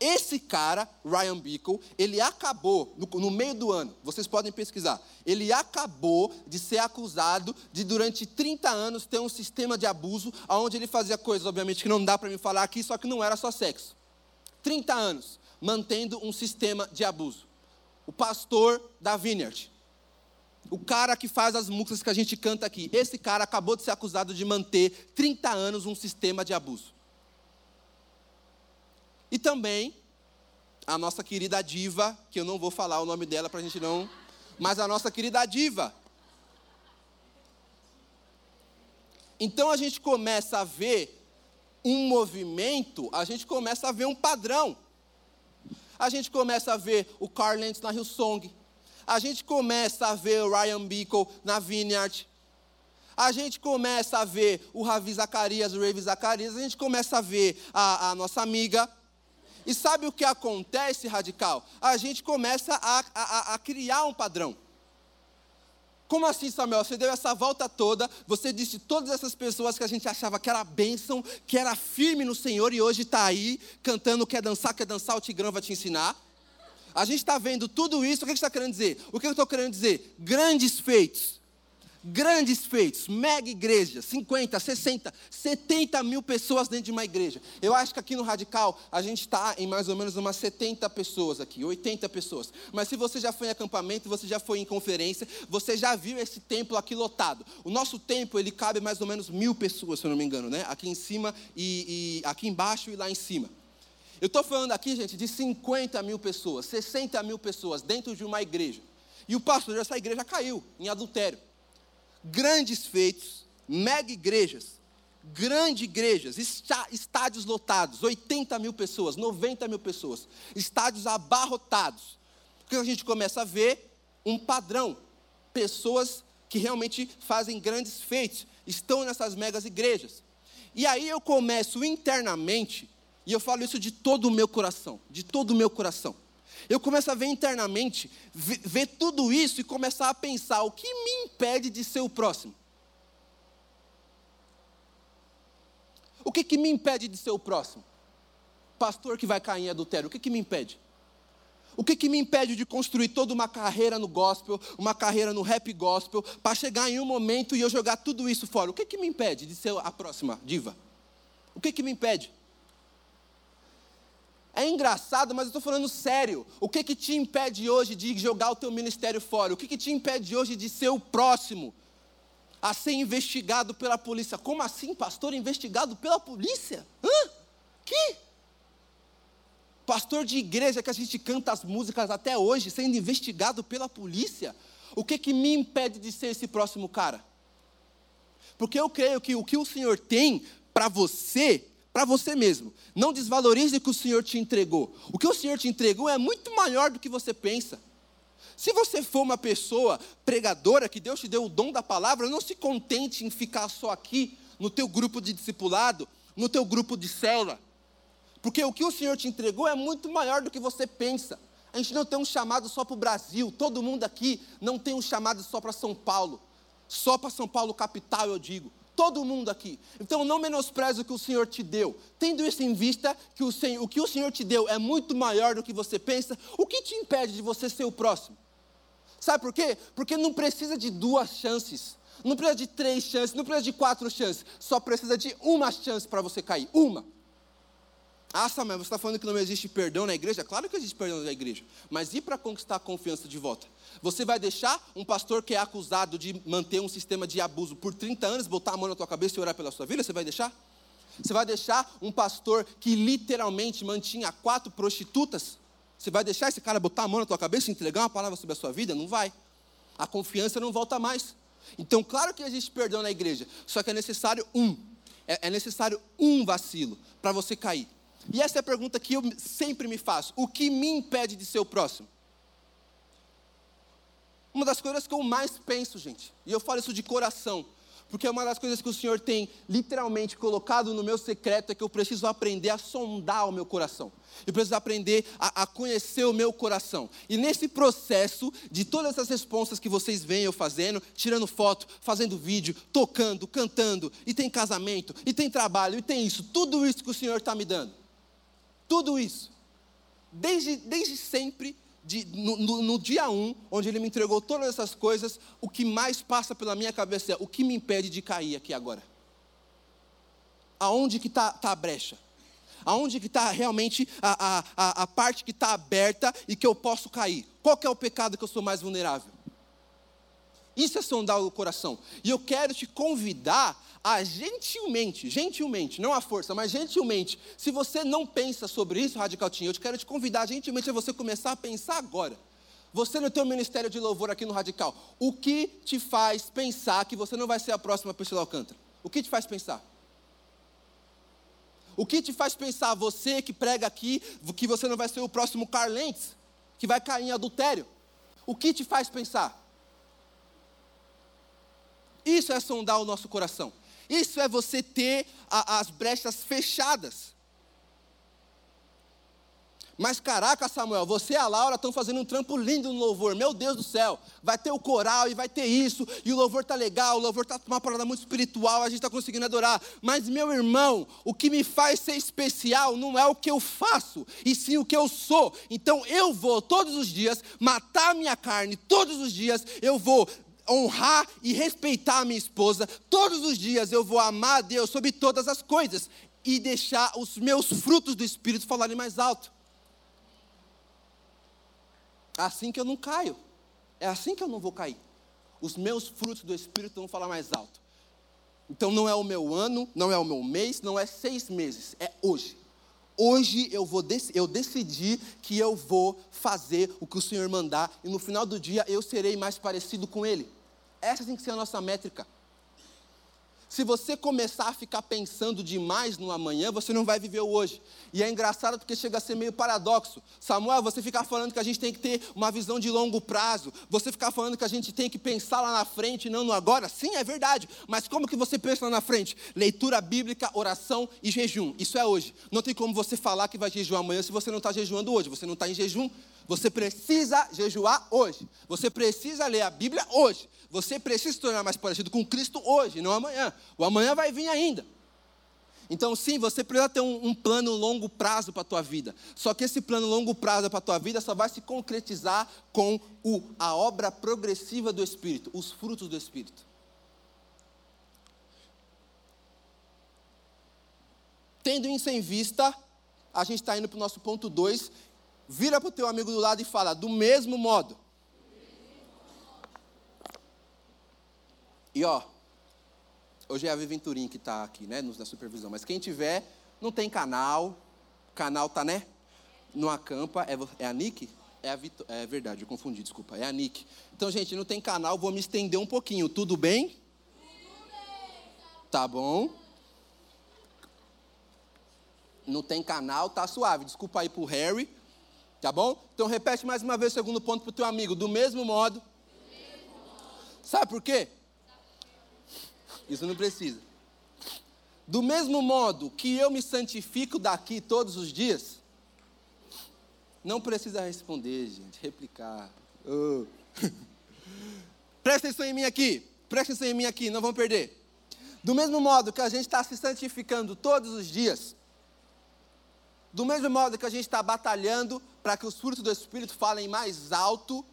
Esse cara, Ryan Bickle, ele acabou, no, no, meio do ano, vocês podem pesquisar, ele acabou de ser acusado de, durante 30 anos, ter um sistema de abuso, onde ele fazia coisas, obviamente, que não dá para me falar aqui, só que não era só sexo. 30 anos, mantendo um sistema de abuso. O pastor da Vineyard. O cara que faz as músicas que a gente canta aqui. Esse cara acabou de ser acusado de manter 30 anos um sistema de abuso. E também a nossa querida diva, que eu não vou falar o nome dela para a gente não. Mas a nossa querida diva. Então a gente começa a ver um movimento, a gente começa a ver um padrão. A gente começa a ver o Carl Lentz na Hillsong. A gente começa a ver o Ryan Bickle na Vineyard. A gente começa a ver o Ravi Zacarias, o Ravi Zacarias. A gente começa a ver a, a nossa amiga e sabe o que acontece, radical? A gente começa a, a, a criar um padrão. Como assim, Samuel? Você deu essa volta toda, você disse todas essas pessoas que a gente achava que era bênção, que era firme no Senhor e hoje está aí cantando, quer dançar, quer dançar, o Tigrão vai te ensinar. A gente está vendo tudo isso, o que está querendo dizer? O que eu estou querendo dizer? Grandes feitos grandes feitos, mega igreja, 50, 60, 70 mil pessoas dentro de uma igreja. Eu acho que aqui no Radical a gente está em mais ou menos umas 70 pessoas aqui, 80 pessoas. Mas se você já foi em acampamento, você já foi em conferência, você já viu esse templo aqui lotado. O nosso templo ele cabe mais ou menos mil pessoas, se eu não me engano, né? Aqui em cima e, e aqui embaixo e lá em cima. Eu estou falando aqui, gente, de 50 mil pessoas, 60 mil pessoas dentro de uma igreja. E o pastor dessa igreja caiu em adultério grandes feitos, mega igrejas, grandes igrejas, estádios lotados, 80 mil pessoas, 90 mil pessoas, estádios abarrotados. Porque a gente começa a ver um padrão, pessoas que realmente fazem grandes feitos, estão nessas megas igrejas. E aí eu começo internamente, e eu falo isso de todo o meu coração, de todo o meu coração. Eu começo a ver internamente, ver, ver tudo isso e começar a pensar: o que me impede de ser o próximo? O que, que me impede de ser o próximo? Pastor que vai cair em adultério, o que, que me impede? O que, que me impede de construir toda uma carreira no gospel, uma carreira no rap gospel, para chegar em um momento e eu jogar tudo isso fora? O que, que me impede de ser a próxima diva? O que, que me impede? É engraçado, mas eu estou falando sério. O que, que te impede hoje de jogar o teu ministério fora? O que, que te impede hoje de ser o próximo a ser investigado pela polícia? Como assim, pastor, investigado pela polícia? Hã? Que? Pastor de igreja que a gente canta as músicas até hoje, sendo investigado pela polícia? O que, que me impede de ser esse próximo cara? Porque eu creio que o que o Senhor tem para você para você mesmo. Não desvalorize o que o Senhor te entregou. O que o Senhor te entregou é muito maior do que você pensa. Se você for uma pessoa pregadora, que Deus te deu o dom da palavra, não se contente em ficar só aqui, no teu grupo de discipulado, no teu grupo de célula. Porque o que o Senhor te entregou é muito maior do que você pensa. A gente não tem um chamado só para o Brasil, todo mundo aqui não tem um chamado só para São Paulo. Só para São Paulo capital, eu digo. Todo mundo aqui. Então não menospreze o que o Senhor te deu. Tendo isso em vista, que o, Senhor, o que o Senhor te deu é muito maior do que você pensa, o que te impede de você ser o próximo? Sabe por quê? Porque não precisa de duas chances. Não precisa de três chances, não precisa de quatro chances. Só precisa de uma chance para você cair. Uma. Ah, Samuel, você está falando que não existe perdão na igreja? Claro que existe perdão na igreja. Mas e para conquistar a confiança de volta? Você vai deixar um pastor que é acusado de manter um sistema de abuso por 30 anos, botar a mão na tua cabeça e orar pela sua vida? Você vai deixar? Você vai deixar um pastor que literalmente mantinha quatro prostitutas? Você vai deixar esse cara botar a mão na tua cabeça e entregar uma palavra sobre a sua vida? Não vai. A confiança não volta mais. Então, claro que existe perdão na igreja, só que é necessário um. É, é necessário um vacilo para você cair. E essa é a pergunta que eu sempre me faço: o que me impede de ser o próximo? Uma das coisas que eu mais penso, gente, e eu falo isso de coração, Porque uma das coisas que o Senhor tem literalmente colocado no meu secreto é que eu preciso aprender a sondar o meu coração. Eu preciso aprender a, a, conhecer o meu coração. E nesse processo de todas essas responsas que vocês veem eu fazendo, tirando foto, fazendo vídeo, tocando, cantando, e tem casamento, e tem trabalho, e tem isso, tudo isso que o Senhor está me dando. Tudo isso. Desde, desde sempre de, no, no, no, dia 1, um, onde ele me entregou todas essas coisas, o que mais passa pela minha cabeça é o que me impede de cair aqui agora? Aonde que está tá a brecha? Aonde que está realmente a, a, a parte que está aberta e que eu posso cair? Qual que é o pecado que eu sou mais vulnerável? Isso é sondar o coração. E eu quero te convidar a gentilmente, gentilmente, não a força, mas gentilmente, se você não pensa sobre isso, Radical Team, eu te quero te convidar gentilmente a você começar a pensar agora. Você no teu ministério de louvor aqui no Radical, o que te faz pensar que você não vai ser a próxima Priscila Alcântara? O que te faz pensar? O que te faz pensar, você que prega aqui, que você não vai ser o próximo Carlentes, que vai cair em adultério? O que te faz pensar? Isso é sondar o nosso coração. Isso é você ter a, as brechas fechadas. Mas caraca, Samuel, você e a Laura estão fazendo um trampo lindo no louvor. Meu Deus do céu, vai ter o coral e vai ter isso, e o louvor tá legal, o louvor tá uma parada muito espiritual, a gente está conseguindo adorar. Mas meu irmão, o que me faz ser especial não é o que eu faço, e sim o que eu sou. Então eu vou todos os dias matar a minha carne, todos os dias eu vou honrar e respeitar a minha esposa. Todos os dias eu vou amar a Deus sobre todas as coisas e deixar os meus frutos do Espírito falarem mais alto. É assim que eu não caio. É assim que eu não vou cair. Os meus frutos do Espírito vão falar mais alto. Então não é o meu ano, não é o meu mês, não é seis meses, é hoje. Hoje eu vou eu decidi que eu vou fazer o que o Senhor mandar e no final do dia eu serei mais parecido com Ele. Essa tem que ser a nossa métrica. Se você começar a ficar pensando demais no amanhã, você não vai viver o hoje. E é engraçado porque chega a ser meio paradoxo. Samuel, você ficar falando que a gente tem que ter uma visão de longo prazo, você ficar falando que a gente tem que pensar lá na frente e não no agora, sim, é verdade. Mas como que você pensa lá na frente? Leitura bíblica, oração e jejum. Isso é hoje. Não tem como você falar que vai jejuar amanhã se você não está jejuando hoje. Você não está em jejum. Você precisa jejuar hoje. Você precisa ler a Bíblia hoje. Você precisa se tornar mais parecido com Cristo hoje, não amanhã. O amanhã vai vir ainda. Então, sim, você precisa ter um, um plano longo prazo para a tua vida. Só que esse plano longo prazo para a tua vida só vai se concretizar com o, a obra progressiva do Espírito, os frutos do Espírito. Tendo isso em vista, a gente está indo para o nosso ponto 2. Vira para o teu amigo do lado e fala, do mesmo modo. E ó, hoje é a Viventurim que está aqui, né, na supervisão. Mas quem tiver, não tem canal, canal tá, né, no acampa, é, é a Nick? É, a Vito, é verdade, eu confundi, desculpa, é a Nick. Então, gente, não tem canal, vou me estender um pouquinho, tudo bem? Tudo bem. Tá bom. Não tem canal, tá suave, desculpa aí pro Harry, tá bom? Então, repete mais uma vez o segundo ponto pro teu amigo, do mesmo modo. Sabe por quê? Isso não precisa. Do mesmo modo que eu me santifico daqui todos os dias, não precisa responder, gente, replicar. Oh. [LAUGHS] Presta atenção em mim aqui, presta atenção em mim aqui, não vamos perder. Do mesmo modo que a gente está se santificando todos os dias, do mesmo modo que a gente está batalhando para que os frutos do Espírito falem mais alto,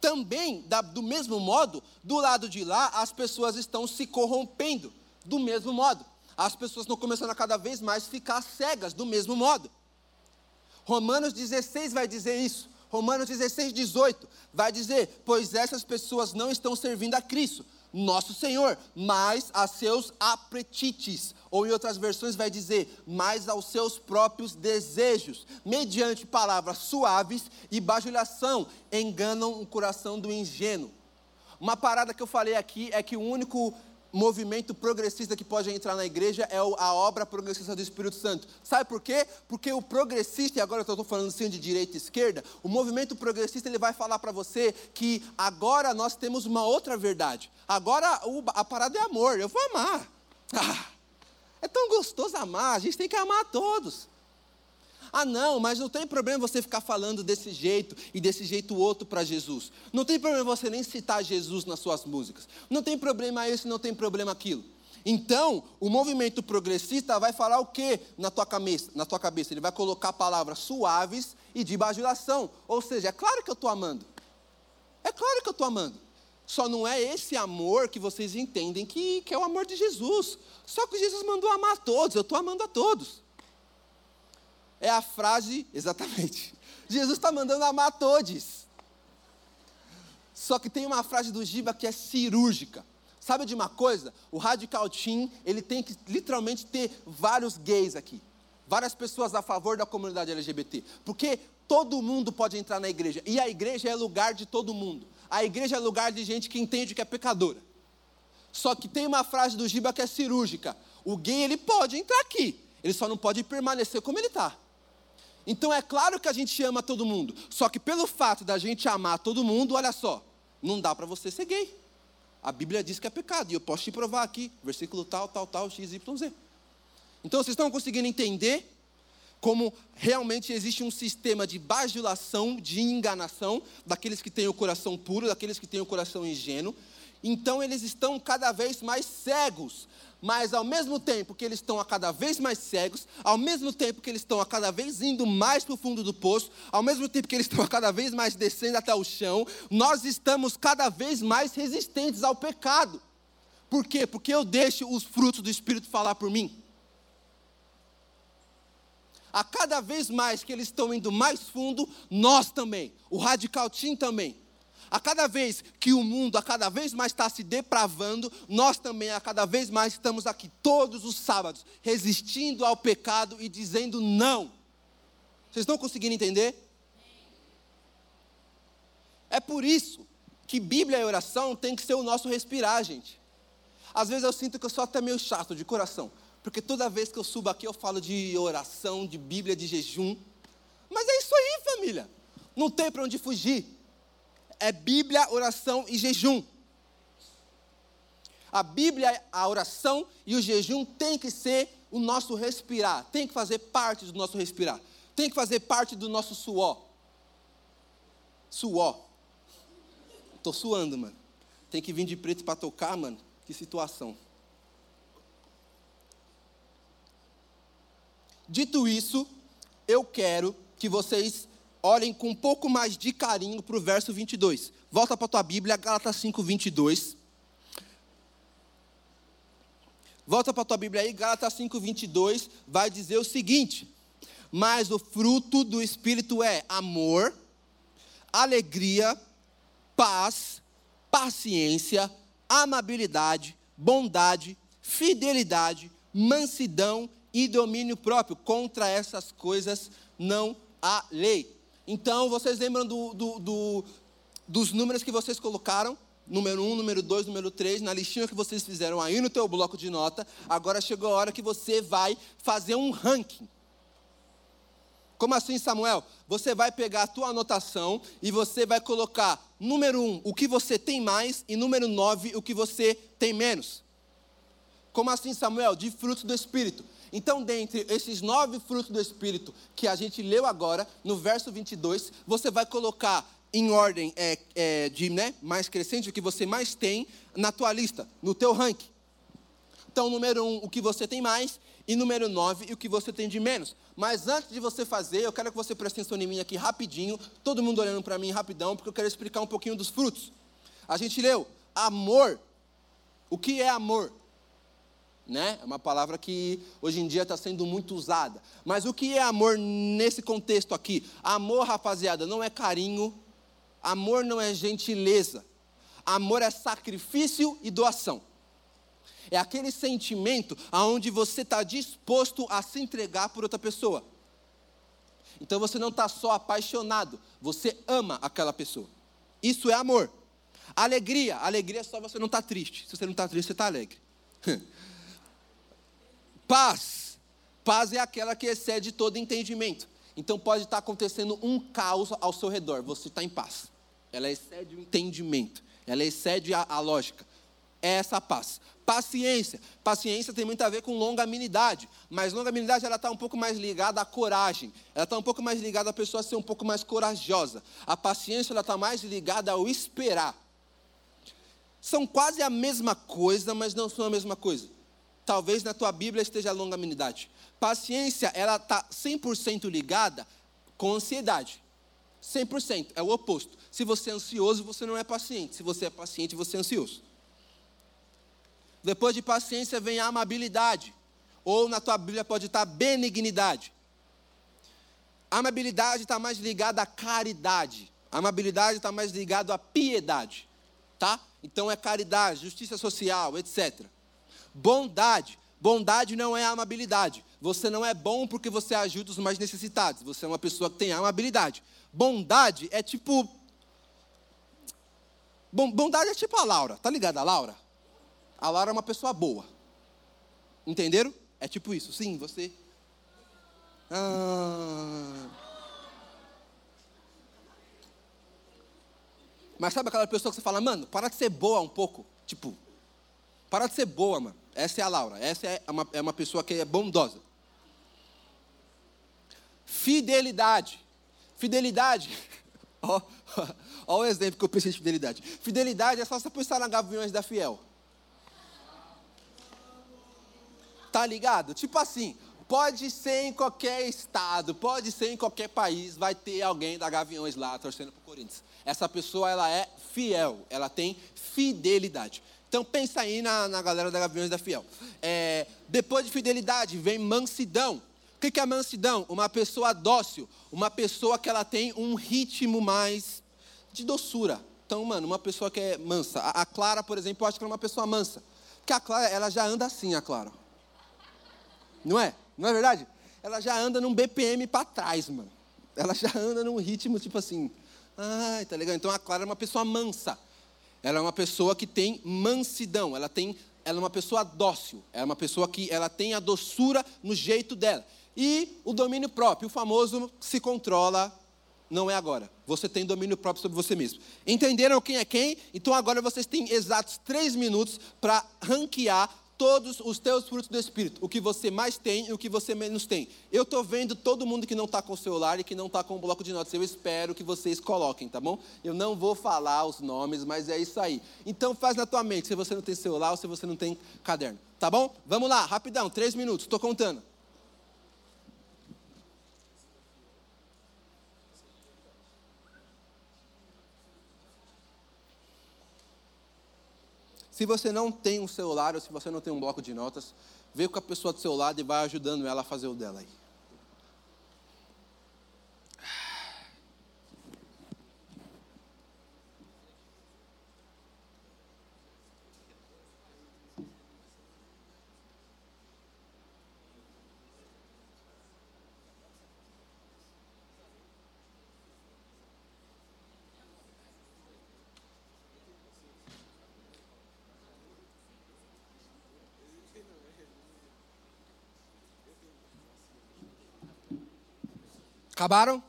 também, da, do mesmo modo, do lado de lá, as pessoas estão se corrompendo. Do mesmo modo. As pessoas estão começando a cada vez mais ficar cegas, do mesmo modo. Romanos 16 vai dizer isso. Romanos 16, 18 vai dizer: Pois essas pessoas não estão servindo a Cristo, nosso Senhor, mas a seus apetites, ou em outras versões vai dizer, mais aos seus próprios desejos, mediante palavras suaves e bajulação, enganam o coração do ingênuo. Uma parada que eu falei aqui é que o único movimento progressista que pode entrar na igreja é a obra progressista do Espírito Santo. Sabe por quê? Porque o progressista, e agora eu estou falando assim de direita e esquerda, o movimento progressista ele vai falar para você que agora nós temos uma outra verdade. Agora a parada é amor, eu vou amar. Ah, é tão gostoso amar, a gente tem que amar a todos. Ah, não, mas não tem problema você ficar falando desse jeito e desse jeito outro para Jesus. Não tem problema você nem citar Jesus nas suas músicas. Não tem problema isso, não tem problema aquilo. Então, o movimento progressista vai falar o que na tua cabeça? Na tua cabeça, ele vai colocar palavras suaves e de bajulação. Ou seja, é claro que eu estou amando. É claro que eu estou amando. Só não é esse amor que vocês entendem que, que é o amor de Jesus. Só que Jesus mandou amar a todos, eu estou amando a todos é a frase, [LAUGHS] exatamente. Jesus está mandando amar todos. Só que tem uma frase do Giba que é cirúrgica. Sabe de uma coisa? O Radical Team, ele tem que literalmente ter vários gays aqui. Várias pessoas a favor da comunidade LGBT. Porque todo mundo pode entrar na igreja. E a igreja é lugar de todo mundo. A igreja é lugar de gente que entende que é pecadora. Só que tem uma frase do Giba que é cirúrgica. O gay, ele pode entrar aqui. Ele só não pode permanecer como ele está. Então é claro que a gente ama todo mundo. Só que pelo fato da gente amar todo mundo, olha só, não dá para você ser gay. A Bíblia diz que é pecado. E eu posso te provar aqui, versículo tal, tal, tal, x, y, z. Então vocês estão conseguindo entender como realmente existe um sistema de bajulação, de enganação daqueles que têm o coração puro, daqueles que têm o coração ingênuo. Então eles estão cada vez mais cegos mas ao mesmo tempo que eles estão a cada vez mais cegos, ao mesmo tempo que eles estão a cada vez indo mais para o fundo do poço, ao mesmo tempo que eles estão a cada vez mais descendo até o chão, nós estamos cada vez mais resistentes ao pecado. Por quê? Porque eu deixo os frutos do Espírito falar por mim. A cada vez mais que eles estão indo mais fundo, nós também, o Radical Team também, a cada vez que o mundo, a cada vez mais está se depravando, nós também, a cada vez mais, estamos aqui todos os sábados, resistindo ao pecado e dizendo não. Vocês estão conseguindo entender? É por isso que Bíblia e oração tem que ser o nosso respirar, gente. Às vezes eu sinto que eu sou até meio chato de coração, porque toda vez que eu subo aqui eu falo de oração, de Bíblia, de jejum. Mas é isso aí, família. Não tem para onde fugir é Bíblia, oração e jejum. A Bíblia, a oração e o jejum tem que ser o nosso respirar, tem que fazer parte do nosso respirar, tem que fazer parte do nosso suor. Suor. Estou suando, mano. Tem que vir de preto para tocar, mano. Que situação. Dito isso, eu quero que vocês olhem com um pouco mais de carinho para o verso 22. Volta para a tua Bíblia, Gálatas 5, 22. Volta para a tua Bíblia aí, Gálatas 5, 22, vai dizer o seguinte: Mas o fruto do Espírito é amor, alegria, paz, paciência, amabilidade, bondade, fidelidade, mansidão e domínio próprio. Contra essas coisas não há lei. Então, vocês lembram do, do, do, dos números que vocês colocaram? Número 1, um, número 2, número 3, na listinha que vocês fizeram aí no teu bloco de nota. Agora chegou a hora que você vai fazer um ranking. Como assim, Samuel? Você vai pegar a tua anotação e você vai colocar número 1, um, o que você tem mais, e número 9, o que você tem menos. Como assim, Samuel? De fruto do Espírito. Então, dentre esses nove frutos do Espírito que a gente leu agora, no verso 22, você vai colocar em ordem é, é, de né, mais crescente o que você mais tem na tua lista, no teu ranking. Então, número um, o que você tem mais, e número nove, o que você tem de menos. Mas antes de você fazer, eu quero que você preste atenção em mim aqui rapidinho, todo mundo olhando para mim rapidão, porque eu quero explicar um pouquinho dos frutos. A gente leu amor. O que é amor? Né? É uma palavra que hoje em dia está sendo muito usada. Mas o que é amor nesse contexto aqui? Amor, rapaziada, não é carinho, amor não é gentileza, amor é sacrifício e doação. É aquele sentimento aonde você está disposto a se entregar por outra pessoa. Então você não está só apaixonado, você ama aquela pessoa. Isso é amor. Alegria. Alegria é só você não estar tá triste. Se você não está triste, você está alegre. [LAUGHS] Paz. Paz é aquela que excede todo entendimento. Então pode estar acontecendo um caos ao seu redor. Você está em paz. Ela excede o entendimento. Ela excede a, a lógica. É essa paz. Paciência. Paciência tem muito a ver com longanimidade. Mas longanimidade ela está um pouco mais ligada à coragem. Ela está um pouco mais ligada à pessoa ser um pouco mais corajosa. A paciência ela está mais ligada ao esperar. São quase a mesma coisa, mas não são a mesma coisa. Talvez na tua Bíblia esteja longanimidade. Paciência, ela está 100% ligada com ansiedade. 100%, é o oposto. Se você é ansioso, você não é paciente. Se você é paciente, você é ansioso. Depois de paciência vem a amabilidade. Ou na tua Bíblia pode estar benignidade. A amabilidade está mais ligada à caridade. A amabilidade está mais ligada à piedade. Tá? Então é caridade, justiça social, etc. Bondade. Bondade não é amabilidade. Você não é bom porque você ajuda os mais necessitados. Você é uma pessoa que tem amabilidade. Bondade é tipo. Bondade é tipo a Laura. Tá ligada a Laura? A Laura é uma pessoa boa. Entenderam? É tipo isso. Sim, você. Ah. Mas sabe aquela pessoa que você fala, mano, para de ser boa um pouco. Tipo, para de ser boa, mano. Essa é a Laura. Essa é uma, é uma pessoa que é bondosa. Fidelidade. Fidelidade. [LAUGHS] Ó, o exemplo que eu pensei de fidelidade. Fidelidade é só você pensar na Gaviões da Fiel. Tá ligado? Tipo assim, pode ser em qualquer estado, pode ser em qualquer país, vai ter alguém da Gaviões lá torcendo pro Corinthians. Essa pessoa, ela é fiel, ela tem fidelidade. Então pensa aí na, na galera da Gaviões da Fiel. É, depois de fidelidade vem mansidão. O que é mansidão? Uma pessoa dócil, uma pessoa que ela tem um ritmo mais de doçura. Então, mano, uma pessoa que é mansa. A, a Clara, por exemplo, eu acho que ela é uma pessoa mansa. Porque a Clara, ela já anda assim, a Clara. Não é? Não é verdade? Ela já anda num BPM para trás, mano. Ela já anda num ritmo tipo assim. Ai, tá legal? Então a Clara é uma pessoa mansa. Ela é uma pessoa que tem mansidão, ela tem ela é uma pessoa dócil, ela é uma pessoa que ela tem a doçura no jeito dela. E o domínio próprio, o famoso se controla, não é agora. Você tem domínio próprio sobre você mesmo. Entenderam quem é quem? Então agora vocês têm exatos três minutos para ranquear todos os teus frutos do Espírito, o que você mais tem e o que você menos tem. Eu estou vendo todo mundo que não está com o celular e que não está com o bloco de notas. Eu espero que vocês coloquem, tá bom? Eu não vou falar os nomes, mas é isso aí. Então faz na tua mente se você não tem celular ou se você não tem caderno, tá bom? Vamos lá, rapidão, três minutos, estou contando. Se você não tem um celular ou se você não tem um bloco de notas, vê com a pessoa do seu lado e vai ajudando ela a fazer o dela aí. Acabaram?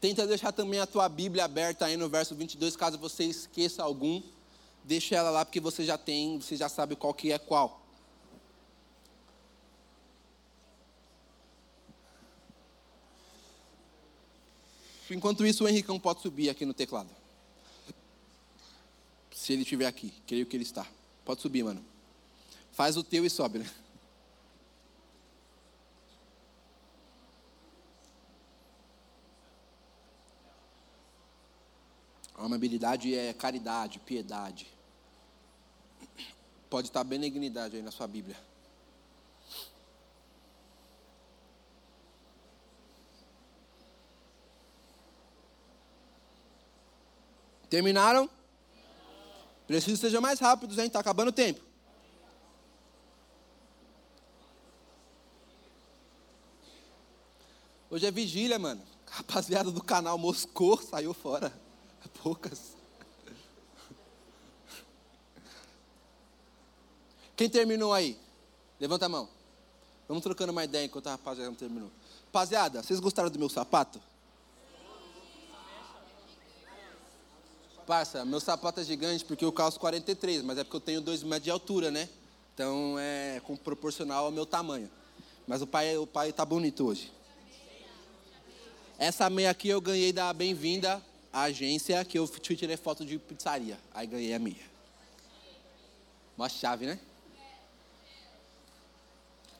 Tenta deixar também a tua Bíblia aberta aí no verso 22, caso você esqueça algum. Deixa ela lá porque você já tem, você já sabe qual que é qual. Enquanto isso, o Henricão pode subir aqui no teclado. Se ele estiver aqui, creio que ele está. Pode subir, mano. Faz o teu e sobe, né? Amabilidade é caridade, piedade. Pode estar benignidade aí na sua Bíblia. Terminaram? Preciso que sejam mais rápidos, hein? Está acabando o tempo. Hoje é vigília, mano. Rapaziada do canal moscou, saiu fora. Poucas. Quem terminou aí? Levanta a mão. Vamos trocando uma ideia enquanto a rapaziada não terminou. Rapaziada, vocês gostaram do meu sapato? Parça, meu sapato é gigante porque eu calço 43, mas é porque eu tenho 2 metros de altura, né? Então é proporcional ao meu tamanho. Mas o pai, o pai tá bonito hoje. Essa meia aqui eu ganhei da Bem-vinda à agência que eu tirei foto de pizzaria. Aí ganhei a meia. Uma chave, né?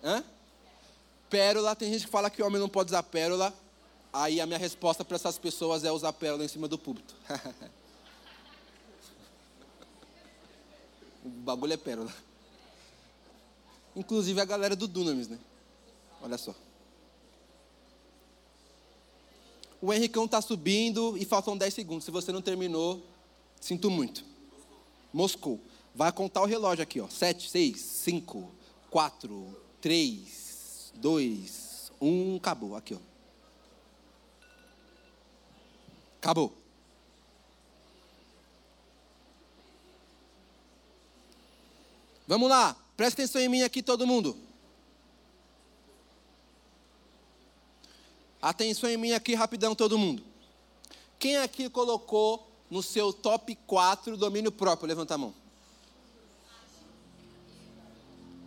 Hã? Pérola, tem gente que fala que o homem não pode usar pérola. Aí a minha resposta para essas pessoas é usar pérola em cima do púlpito. [LAUGHS] o bagulho é pérola. Inclusive a galera do Dunamis, né? Olha só. O Henricão está subindo e faltam 10 segundos. Se você não terminou, sinto muito. Moscou. Vai contar o relógio aqui, ó. 7, 6, 5, 4, 3, 2, 1. Acabou. Aqui, ó. Acabou. Vamos lá. Presta atenção em mim aqui, todo mundo. Atenção em mim aqui rapidão, todo mundo. Quem aqui colocou no seu top 4 domínio próprio? Levanta a mão.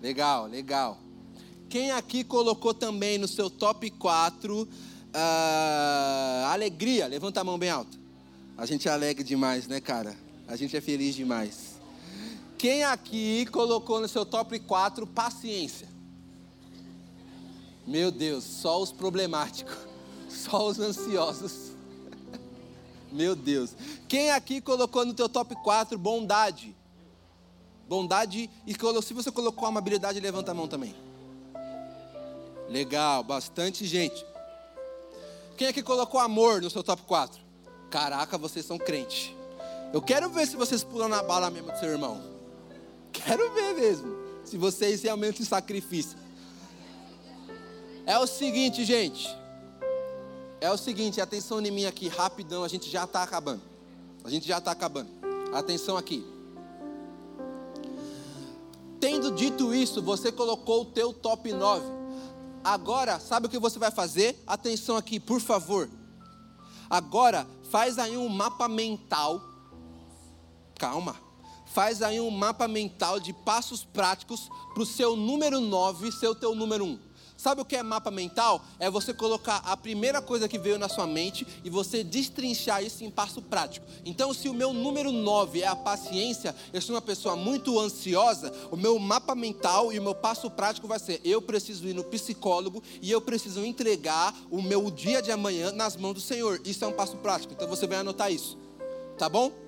Legal, legal. Quem aqui colocou também no seu top 4 uh, ah, alegria? Levanta a mão bem alta. A gente é alegre demais, né, cara? A gente é feliz demais. Quem aqui colocou no seu top 4 paciência? Meu Deus, só os problemáticos, [LAUGHS] só os ansiosos. [LAUGHS] Meu Deus. Quem aqui colocou no teu top 4 bondade? Bondade e se você colocou amabilidade, levanta a mão também. Legal, bastante gente. Quem aqui colocou amor no seu top 4? Caraca, vocês são crente. Eu quero ver se vocês pulam na bala mesmo do seu irmão. Quero ver mesmo. Se vocês realmente sacrificam. É o seguinte, gente. É o seguinte, atenção em mim aqui, rapidão, a gente já está acabando. A gente já está acabando. Atenção aqui. Tendo dito isso, você colocou o teu top 9. Agora, sabe o que você vai fazer? Atenção aqui, por favor. Agora, faz aí um mapa mental. Calma. Faz aí um mapa mental de passos práticos para o seu número 9 ser o teu número 1. Sabe o que é mapa mental? É você colocar a primeira coisa que veio na sua mente e você destrinchar isso em passo prático. Então, se o meu número 9 é a paciência, eu sou uma pessoa muito ansiosa, o meu mapa mental e o meu passo prático vai ser: eu preciso ir no psicólogo e eu preciso entregar o meu dia de amanhã nas mãos do Senhor. Isso é um passo prático. Então, você vai anotar isso. Tá bom?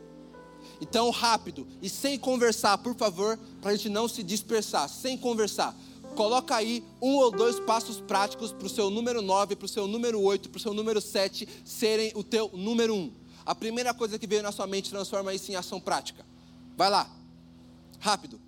Então, rápido e sem conversar, por favor, para a gente não se dispersar, sem conversar. Coloca aí um ou dois passos práticos para o seu número 9, para o seu número 8, para o seu número 7 serem o teu número 1. A primeira coisa que veio na sua mente, transforma isso em ação prática. Vai lá, rápido.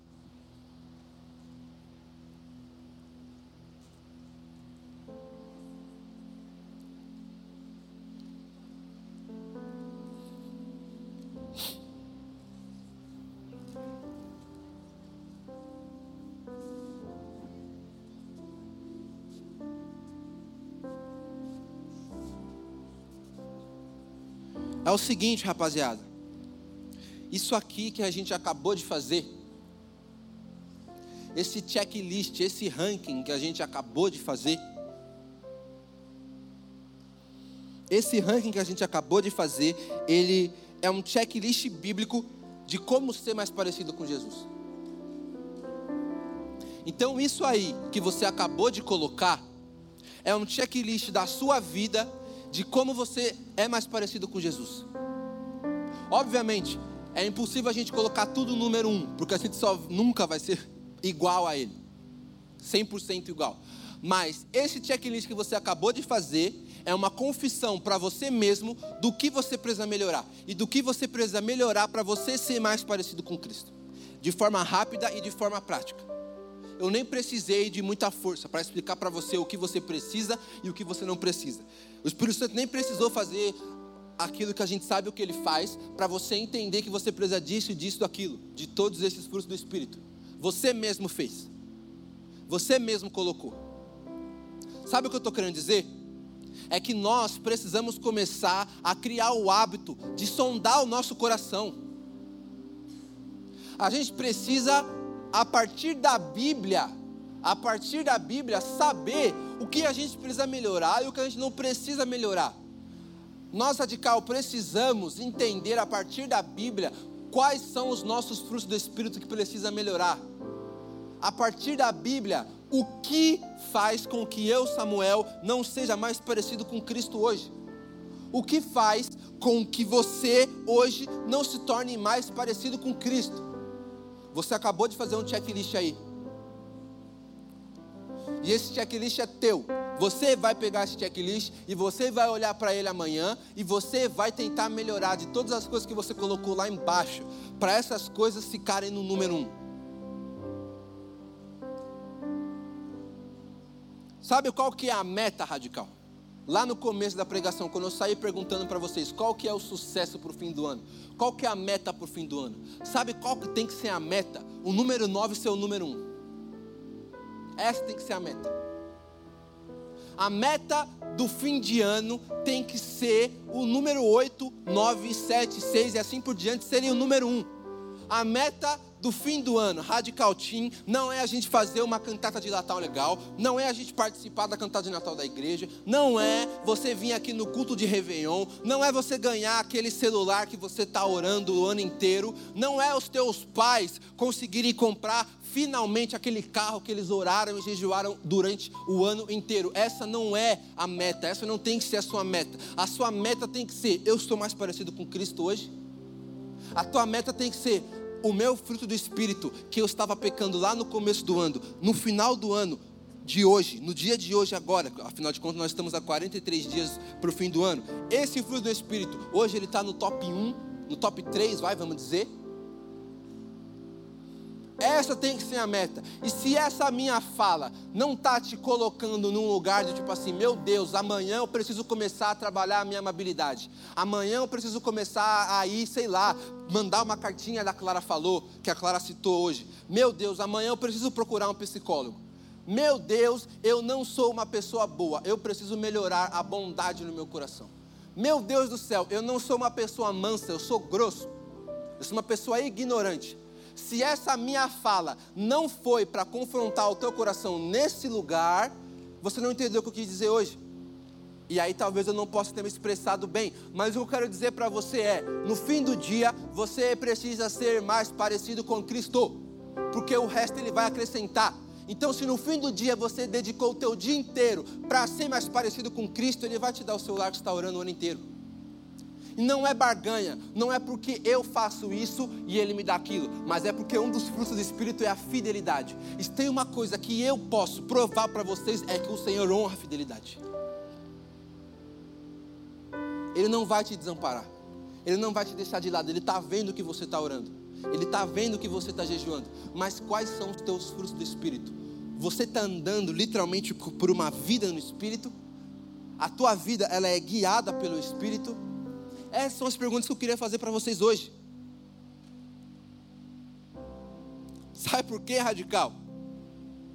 É o seguinte, rapaziada. Isso aqui que a gente acabou de fazer, esse checklist, esse ranking que a gente acabou de fazer, esse ranking que a gente acabou de fazer, ele é um checklist bíblico de como ser mais parecido com Jesus. Então, isso aí que você acabou de colocar é um checklist da sua vida de como você é mais parecido com Jesus. Obviamente, é impossível a gente colocar tudo número um, porque a gente só nunca vai ser igual a Ele, 100% igual. Mas esse checklist que você acabou de fazer é uma confissão para você mesmo do que você precisa melhorar e do que você precisa melhorar para você ser mais parecido com Cristo, de forma rápida e de forma prática. Eu nem precisei de muita força para explicar para você o que você precisa e o que você não precisa. O Espírito Santo nem precisou fazer aquilo que a gente sabe o que ele faz para você entender que você precisa disso, disso, daquilo, de todos esses frutos do Espírito. Você mesmo fez. Você mesmo colocou. Sabe o que eu estou querendo dizer? É que nós precisamos começar a criar o hábito de sondar o nosso coração. A gente precisa, a partir da Bíblia, a partir da Bíblia, saber o que a gente precisa melhorar e o que a gente não precisa melhorar. Nós, radical, precisamos entender a partir da Bíblia quais são os nossos frutos do Espírito que precisa melhorar. A partir da Bíblia, o que faz com que eu, Samuel, não seja mais parecido com Cristo hoje? O que faz com que você hoje não se torne mais parecido com Cristo? Você acabou de fazer um checklist aí. E esse checklist é teu. Você vai pegar esse checklist e você vai olhar para ele amanhã e você vai tentar melhorar de todas as coisas que você colocou lá embaixo, para essas coisas ficarem no número um. Sabe qual que é a meta radical? Lá no começo da pregação, quando eu saí perguntando para vocês qual que é o sucesso para o fim do ano, qual que é a meta para o fim do ano, sabe qual que tem que ser a meta? O número 9 ser o número 1. Essa tem que ser a meta. A meta do fim de ano tem que ser o número 8, 9, 7, 6 e assim por diante seria o número 1. A meta do fim do ano, Radical Team, não é a gente fazer uma cantata de Natal legal, não é a gente participar da cantada de Natal da igreja, não é você vir aqui no culto de Réveillon, não é você ganhar aquele celular que você está orando o ano inteiro, não é os teus pais conseguirem comprar finalmente aquele carro que eles oraram e jejuaram durante o ano inteiro. Essa não é a meta, essa não tem que ser a sua meta. A sua meta tem que ser: eu estou mais parecido com Cristo hoje. A tua meta tem que ser: o meu fruto do Espírito, que eu estava pecando lá no começo do ano, no final do ano, de hoje, no dia de hoje, agora, afinal de contas, nós estamos a 43 dias para o fim do ano. Esse fruto do Espírito, hoje ele está no top 1, no top 3, vai, vamos dizer. Essa tem que ser a meta. E se essa minha fala não está te colocando num lugar de tipo assim, meu Deus, amanhã eu preciso começar a trabalhar a minha amabilidade. Amanhã eu preciso começar a ir, sei lá, mandar uma cartinha da Clara falou, que a Clara citou hoje. Meu Deus, amanhã eu preciso procurar um psicólogo. Meu Deus, eu não sou uma pessoa boa. Eu preciso melhorar a bondade no meu coração. Meu Deus do céu, eu não sou uma pessoa mansa, eu sou grosso. Eu sou uma pessoa ignorante se essa minha fala não foi para confrontar o teu coração nesse lugar, você não entendeu o que eu quis dizer hoje. E aí talvez eu não possa ter me expressado bem, mas o que eu quero dizer para você é: no fim do dia, você precisa ser mais parecido com Cristo, porque o resto ele vai acrescentar. Então, se no fim do dia você dedicou o teu dia inteiro para ser mais parecido com Cristo, Ele vai te dar o celular que está orando o ano inteiro. E não é barganha, não é porque eu faço isso e ele me dá aquilo, mas é porque um dos frutos do Espírito é a fidelidade. E tem uma coisa que eu posso provar para vocês é que o Senhor honra a fidelidade. Ele não vai te desamparar, Ele não vai te deixar de lado, Ele está vendo que você está orando, Ele está vendo que você está jejuando. Mas quais são os teus frutos do Espírito? Você está andando literalmente por uma vida no Espírito? A tua vida ela é guiada pelo Espírito? Essas são as perguntas que eu queria fazer para vocês hoje. Sabe por quê, radical?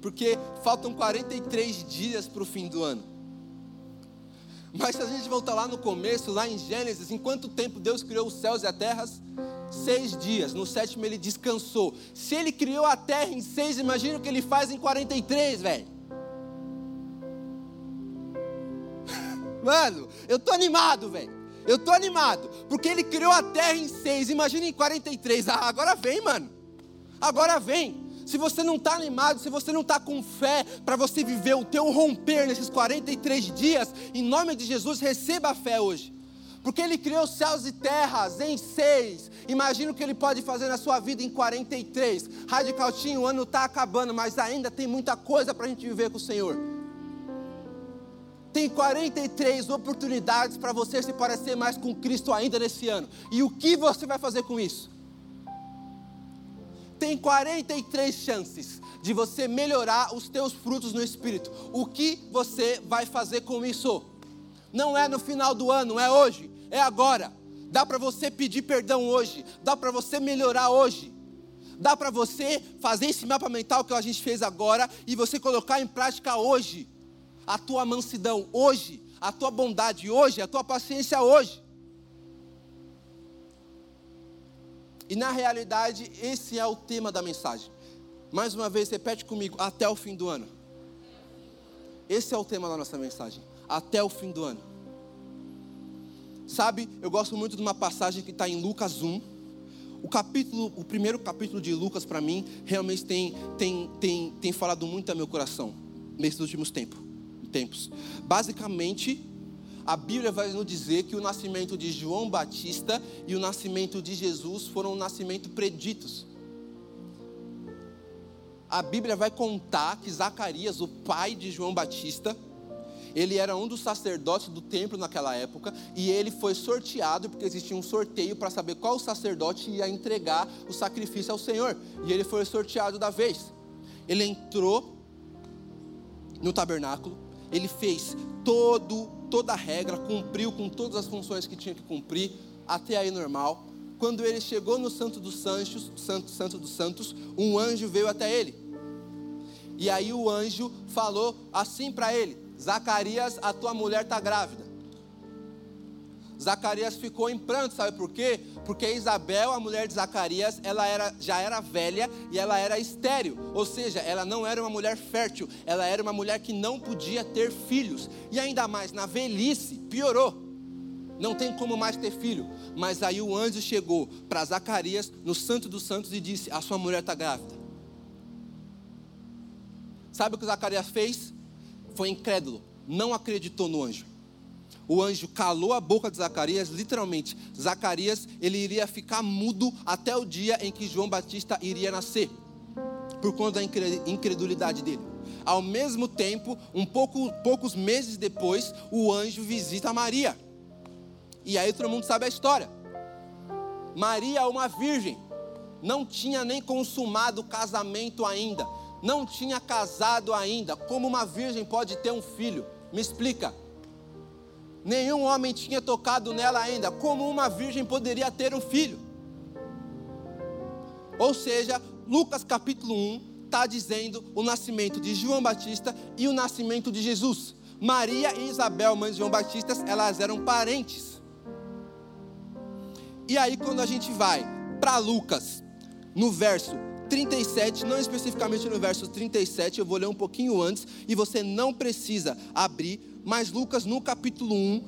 Porque faltam 43 dias para o fim do ano. Mas se a gente voltar lá no começo, lá em Gênesis, em quanto tempo Deus criou os céus e a terra? Seis dias. No sétimo ele descansou. Se ele criou a terra em seis, imagina o que ele faz em 43, velho. [LAUGHS] Mano, eu tô animado, velho. Eu estou animado, porque ele criou a terra em seis, imagina em 43. Ah, agora vem, mano. Agora vem. Se você não está animado, se você não está com fé para você viver o teu romper nesses 43 dias, em nome de Jesus, receba a fé hoje. Porque Ele criou céus e terras em seis. Imagina o que Ele pode fazer na sua vida em 43. Radicaltinho, o ano está acabando, mas ainda tem muita coisa para a gente viver com o Senhor. Tem 43 oportunidades para você se parecer mais com Cristo ainda nesse ano. E o que você vai fazer com isso? Tem 43 chances de você melhorar os teus frutos no espírito. O que você vai fazer com isso? Não é no final do ano, é hoje, é agora. Dá para você pedir perdão hoje, dá para você melhorar hoje. Dá para você fazer esse mapa mental que a gente fez agora e você colocar em prática hoje. A tua mansidão hoje, a tua bondade hoje, a tua paciência hoje. E na realidade, esse é o tema da mensagem. Mais uma vez, repete comigo, até o fim do ano. Esse é o tema da nossa mensagem, até o fim do ano. Sabe, eu gosto muito de uma passagem que está em Lucas 1. O capítulo, o primeiro capítulo de Lucas para mim realmente tem, tem, tem, tem falado muito ao meu coração nesses últimos tempos. tempos. Basicamente, a Bíblia vai nos dizer que o nascimento de João Batista e o nascimento de Jesus foram um nascimento preditos. A Bíblia vai contar que Zacarias, o pai de João Batista, ele era um dos sacerdotes do templo naquela época e ele foi sorteado porque existia um sorteio para saber qual sacerdote ia entregar o sacrifício ao Senhor. E ele foi sorteado da vez. Ele entrou no tabernáculo, ele fez todo toda a regra, cumpriu com todas as funções que tinha que cumprir, até aí normal. Quando ele chegou no Santo dos Santos, Santo, Santo dos Santos, um anjo veio até ele. E aí o anjo falou assim para ele: Zacarias, a tua mulher está grávida. Zacarias ficou em pranto, sabe por quê? Porque Isabel, a mulher de Zacarias, ela era, já era velha e ela era estéril, ou seja, ela não era uma mulher fértil, ela era uma mulher que não podia ter filhos, e ainda mais na velhice, piorou. Não tem como mais ter filho. Mas aí o anjo chegou para Zacarias no Santo dos Santos e disse: A sua mulher está grávida. Sabe o que Zacarias fez? Foi incrédulo, não acreditou no anjo o anjo calou a boca de Zacarias, literalmente, Zacarias, ele iria ficar mudo até o dia em que João Batista iria nascer, por conta da incredulidade dele. Ao mesmo tempo, um pouco, poucos meses depois, o anjo visita Maria. E aí todo mundo sabe a história. Maria, uma virgem, não tinha nem consumado o casamento ainda, não tinha casado ainda. Como uma virgem pode ter um filho? Me explica nenhum homem tinha tocado nela ainda. Como uma virgem poderia ter um filho? Ou seja, Lucas capítulo 1 está dizendo o nascimento de João Batista e o nascimento de Jesus. Maria e Isabel, mãe de João Batista, elas eram parentes. E aí, quando a gente vai para Lucas, no verso 37, não especificamente no verso 37, eu vou ler um pouquinho antes, e você não precisa abrir mas Lucas, no capítulo 1,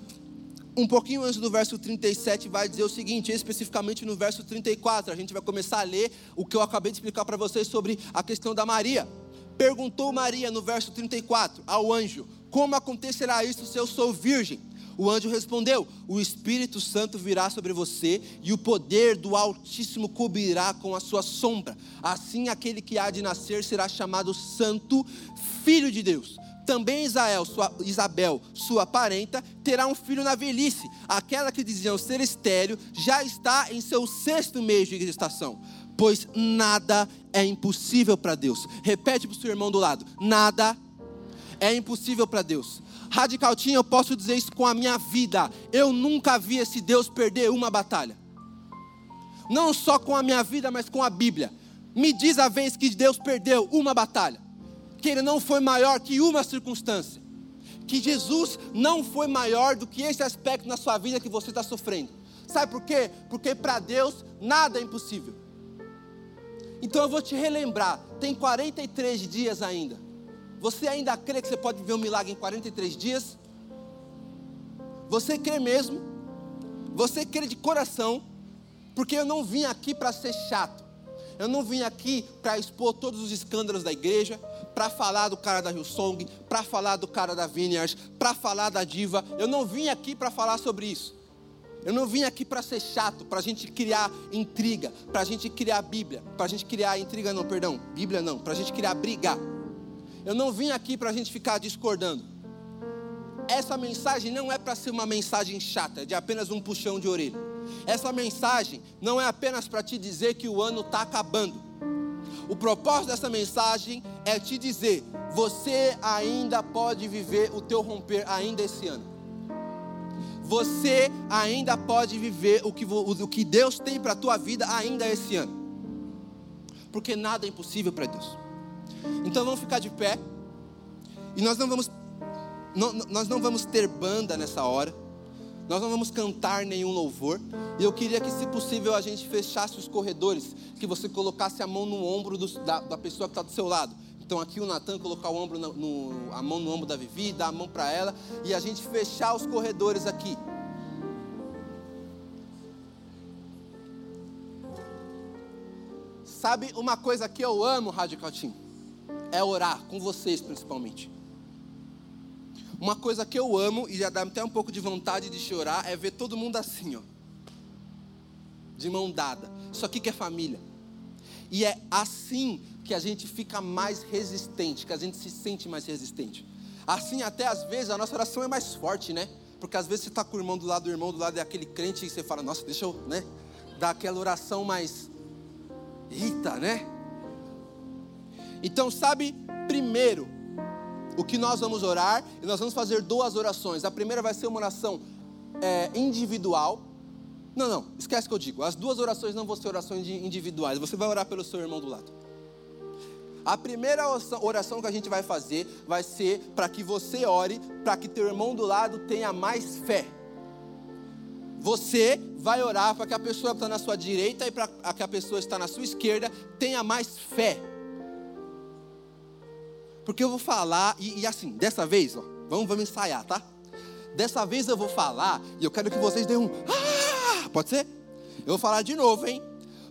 um pouquinho antes do verso 37, vai dizer o seguinte, especificamente no verso 34, a gente vai começar a ler o que eu acabei de explicar para vocês sobre a questão da Maria. Perguntou Maria no verso 34 ao anjo: Como acontecerá isso se eu sou virgem? O anjo respondeu: O Espírito Santo virá sobre você e o poder do Altíssimo cobrirá com a sua sombra. Assim, aquele que há de nascer será chamado Santo, Filho de Deus também sua, Isabel, sua parenta, terá um filho na velhice. Aquela que diziam ser estéreo já está em seu sexto mês de gestação. Pois nada é impossível para Deus. Repete para o seu irmão do lado: nada é impossível para Deus. Radicaltinho, eu posso dizer isso com a minha vida. Eu nunca vi esse Deus perder uma batalha. Não só com a minha vida, mas com a Bíblia. Me diz a vez que Deus perdeu uma batalha que ele não foi maior que uma circunstância, que Jesus não foi maior do que esse aspecto na sua vida que você está sofrendo. Sabe por quê? Porque para Deus nada é impossível. Então eu vou te relembrar: tem 43 dias ainda. Você ainda crê que você pode viver um milagre em 43 dias? Você crê mesmo? Você crê de coração? Porque eu não vim aqui para ser chato. Eu não vim aqui para expor todos os escândalos da igreja para falar do cara da Hillsong, para falar do cara da Vineyards, para falar da diva. Eu não vim aqui para falar sobre isso. Eu não vim aqui para ser chato, para a gente criar intriga, para a gente criar Bíblia, para a gente criar intriga não, perdão, Bíblia não, para a gente criar briga. Eu não vim aqui para a gente ficar discordando. Essa mensagem não é para ser uma mensagem chata, de apenas um puxão de orelha. Essa mensagem não é apenas para te dizer que o ano está acabando. O propósito dessa mensagem é te dizer: você ainda pode viver o teu romper ainda esse ano. Você ainda pode viver o que, o que Deus tem para a tua vida ainda esse ano. Porque nada é impossível para Deus. Então vamos ficar de pé. E nós não vamos não, nós não vamos ter banda nessa hora. Nós não vamos cantar nenhum louvor. E eu queria que, se possível, a gente fechasse os corredores, que você colocasse a mão no ombro do, da, da, pessoa que está do seu lado. Então aqui o Natan colocar o ombro no, no, a mão no ombro da Vivi, dar a mão para ela e a gente fechar os corredores aqui. Sabe uma coisa que eu amo, Radical Team? É orar com vocês principalmente. Uma coisa que eu amo e já dá até um pouco de vontade de chorar é ver todo mundo assim, ó. De mão dada. Isso aqui que é família. E é assim que a gente fica mais resistente, que a gente se sente mais resistente. Assim, até às vezes, a nossa oração é mais forte, né? Porque às vezes você está com o irmão do lado, o irmão do lado é aquele crente e você fala, nossa, deixa eu, né? Dar aquela oração mais. Eita, né? Então, sabe, primeiro, o que nós vamos orar, e nós vamos fazer duas orações. A primeira vai ser uma oração é, individual. Não, não, esquece que eu digo. As duas orações não vão ser orações individuais. Você vai orar pelo seu irmão do lado. A primeira oração que a gente vai fazer vai ser para que você ore, para que teu irmão do lado tenha mais fé. Você vai orar para que a pessoa que está na sua direita e para que a pessoa que está na sua esquerda tenha mais fé. Porque eu vou falar, e, e assim, dessa vez, ó, vamos, vamos ensaiar, tá? Dessa vez eu vou falar, e eu quero que vocês dêem um. Ah! Pode ser? Eu vou falar de novo, hein?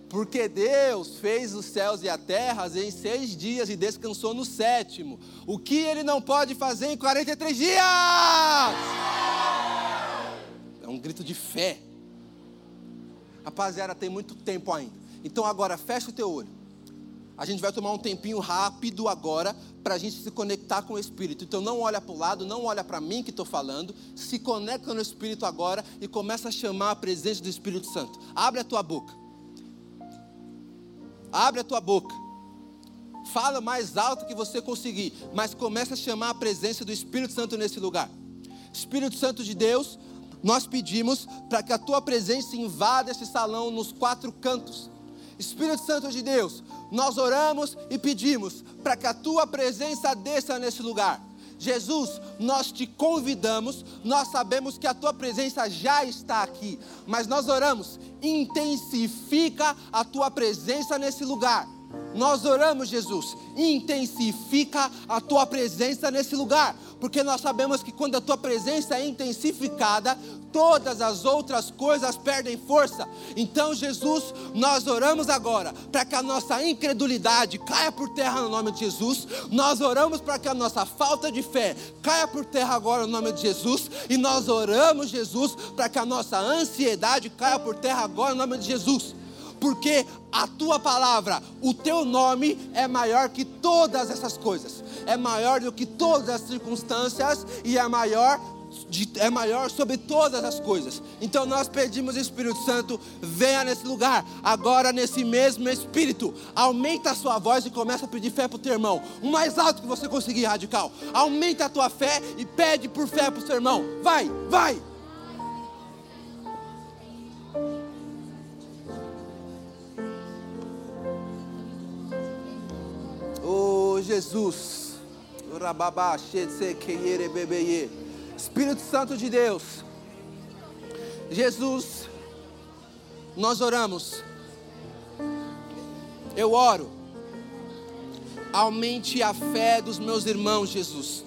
Porque Deus fez os céus e a terra em seis dias e descansou no sétimo. O que Ele não pode fazer em 43 dias? É um grito de fé. Rapaziada, tem muito tempo ainda. Então agora fecha o teu olho. A gente vai tomar um tempinho rápido agora para a gente se conectar com o Espírito. Então não olha para o lado, não olha para mim que estou falando. Se conecta no Espírito agora e começa a chamar a presença do Espírito Santo. Abre a tua boca. Abre a tua boca. Fala mais alto que você conseguir, mas começa a chamar a presença do Espírito Santo nesse lugar. Espírito Santo de Deus, nós pedimos para que a tua presença invada esse salão nos quatro cantos. Espírito Santo de Deus, nós oramos e pedimos para que a tua presença desça nesse lugar. Jesus, nós te convidamos, nós sabemos que a tua presença já está aqui, mas nós oramos, intensifica a tua presença nesse lugar. Nós oramos, Jesus, intensifica a tua presença nesse lugar, porque nós sabemos que quando a tua presença é intensificada, todas as outras coisas perdem força. Então, Jesus, nós oramos agora para que a nossa incredulidade caia por terra no nome de Jesus. Nós oramos para que a nossa falta de fé caia por terra agora no nome de Jesus. E nós oramos, Jesus, para que a nossa ansiedade caia por terra agora no nome de Jesus porque a tua palavra, o teu nome é maior que todas essas coisas, é maior do que todas as circunstâncias e é maior de, é maior sobre todas as coisas. Então nós pedimos, Espírito Santo, venha nesse lugar, agora nesse mesmo Espírito. Aumenta a sua voz e começa a pedir fé para o teu irmão. O mais alto que você conseguir, radical. Aumenta a tua fé e pede por fé para o seu irmão. Vai, vai. Oh Jesus. Rababá, bebê. Espírito Santo de Deus, Jesus, nós oramos, eu oro, aumente a fé dos meus irmãos, Jesus,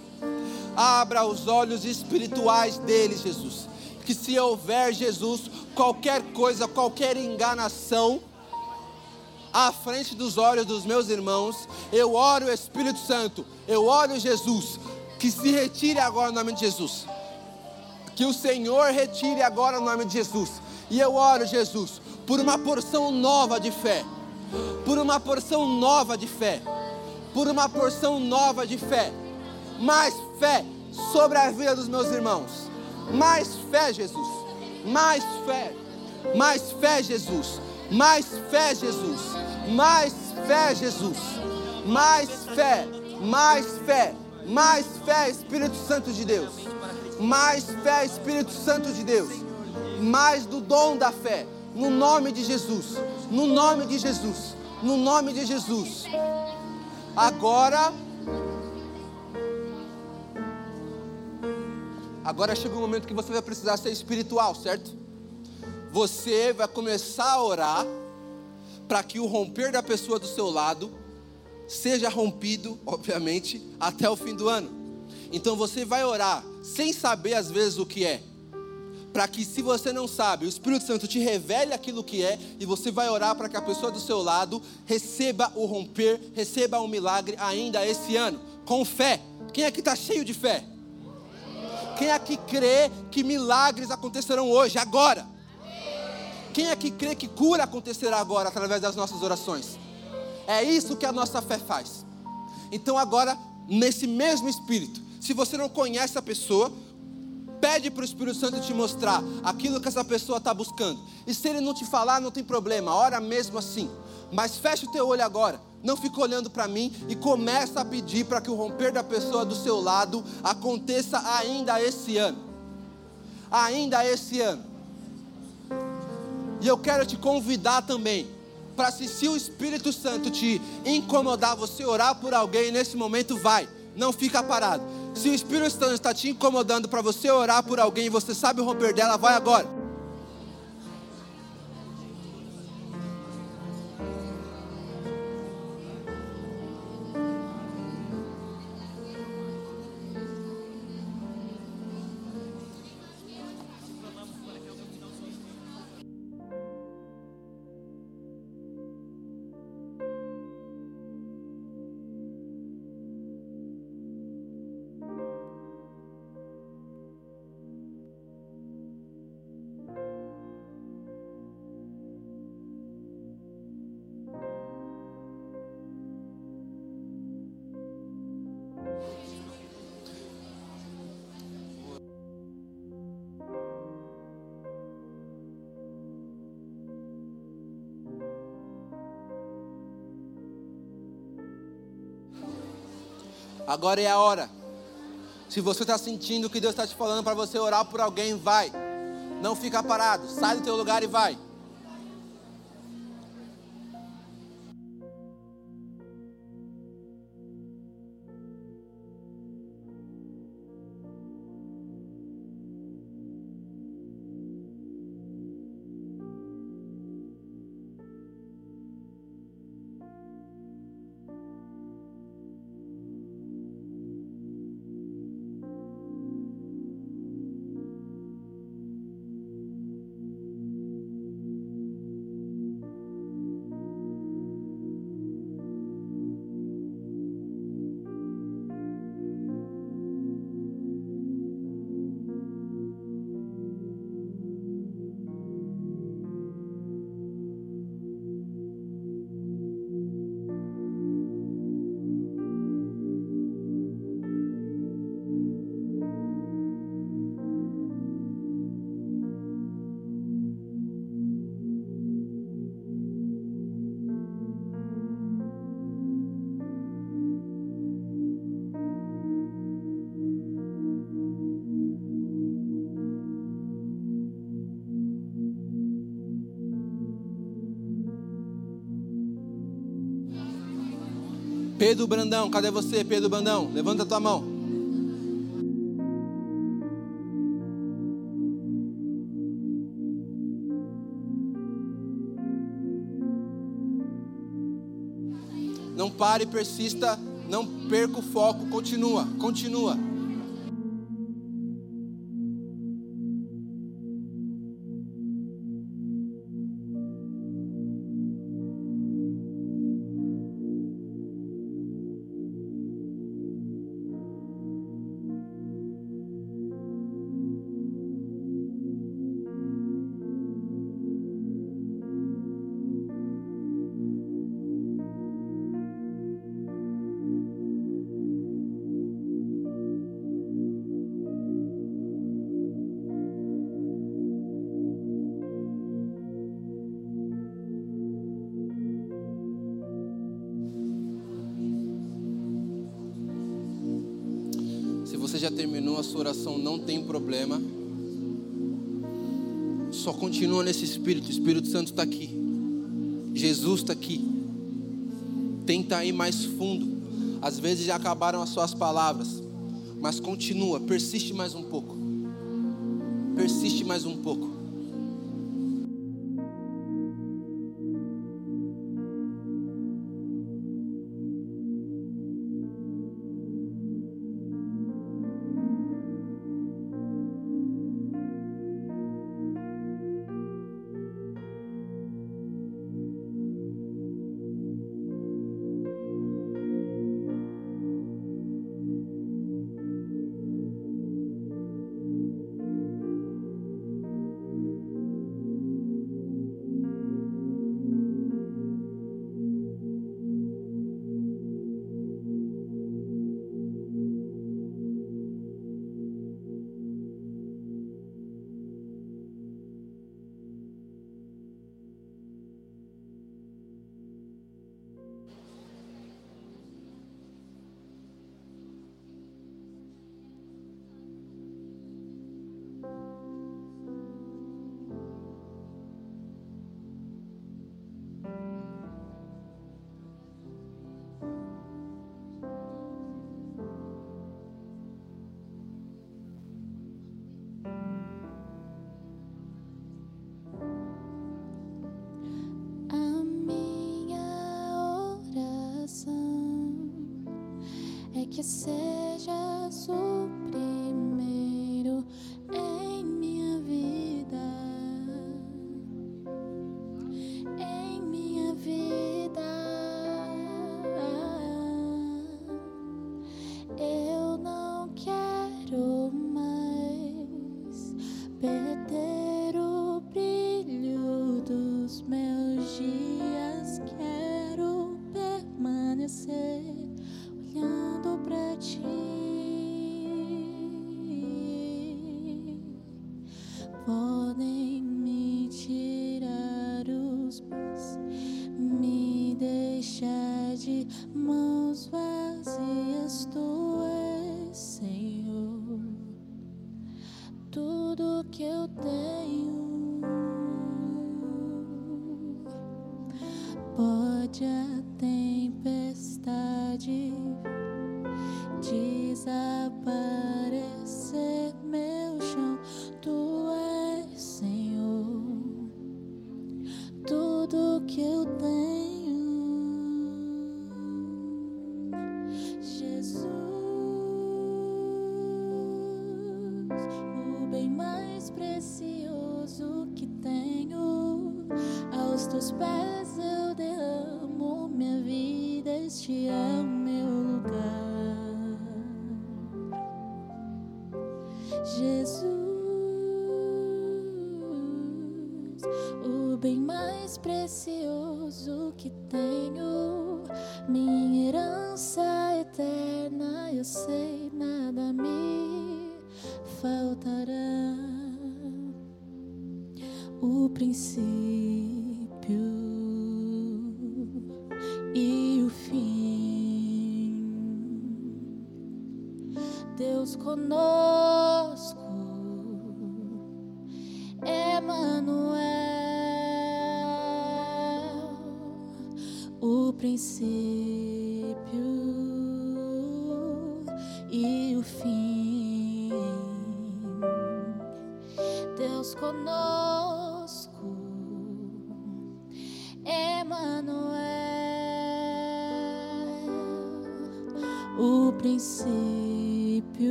abra os olhos espirituais deles, Jesus, que se houver, Jesus, qualquer coisa, qualquer enganação, à frente dos olhos dos meus irmãos, eu oro Espírito Santo, eu oro Jesus, que se retire agora no nome de Jesus. Que o Senhor retire agora no nome de Jesus. E eu oro, Jesus, por uma porção nova de fé. Por uma porção nova de fé. Por uma porção nova de fé. Mais fé sobre a vida dos meus irmãos. Mais fé, Jesus. Mais fé. Mais fé, Jesus. Mais fé, Jesus. Mais fé, Jesus. Mais fé, mais fé, mais fé, Espírito Santo de Deus. Mais fé, Espírito Santo de Deus. Mais do dom da fé. No nome de Jesus. No nome de Jesus. No nome de Jesus. Agora. Agora chega o momento que você vai precisar ser espiritual, certo? Você vai começar a orar para que o romper da pessoa do seu lado seja rompido, obviamente, até o fim do ano. Então você vai orar sem saber às vezes o que é, para que se você não sabe, o Espírito Santo te revele aquilo que é e você vai orar para que a pessoa do seu lado receba o romper, receba um milagre ainda esse ano, com fé. Quem aqui está cheio de fé? Quem aqui crê que milagres acontecerão hoje, agora? Quem aqui crê que cura acontecerá agora através das nossas orações? É isso que a nossa fé faz. Então, agora, nesse mesmo espírito, se você não conhece a pessoa, pede para o Espírito Santo te mostrar aquilo que essa pessoa está buscando. E se ele não te falar, não tem problema, ora mesmo assim. Mas fecha o teu olho agora, não fica olhando para mim e começa a pedir para que o romper da pessoa do seu lado aconteça ainda esse ano. Ainda esse ano. E eu quero te convidar também para se, se o Espírito Santo te incomodar, você orar por alguém nesse momento, vai, não fica parado. Se o Espírito Santo está te incomodando para você orar por alguém e você sabe romper dela, vai agora. Agora é a hora. Se você está sentindo que Deus está te falando para você orar por alguém, vai. Não fica parado. Sai do teu lugar e vai. Pedro Brandão, cadê você, Pedro Brandão? Levanta a tua mão. Não pare, persista, não perca o foco, continua, continua. já terminou a sua oração, não tem problema. Só continua nesse Espírito. O Espírito Santo está aqui. Jesus está aqui. Tenta ir mais fundo. Às vezes já acabaram as suas palavras. Mas continua, persiste mais um pouco. Persiste mais um pouco.
Pode a tempestade desaparecer.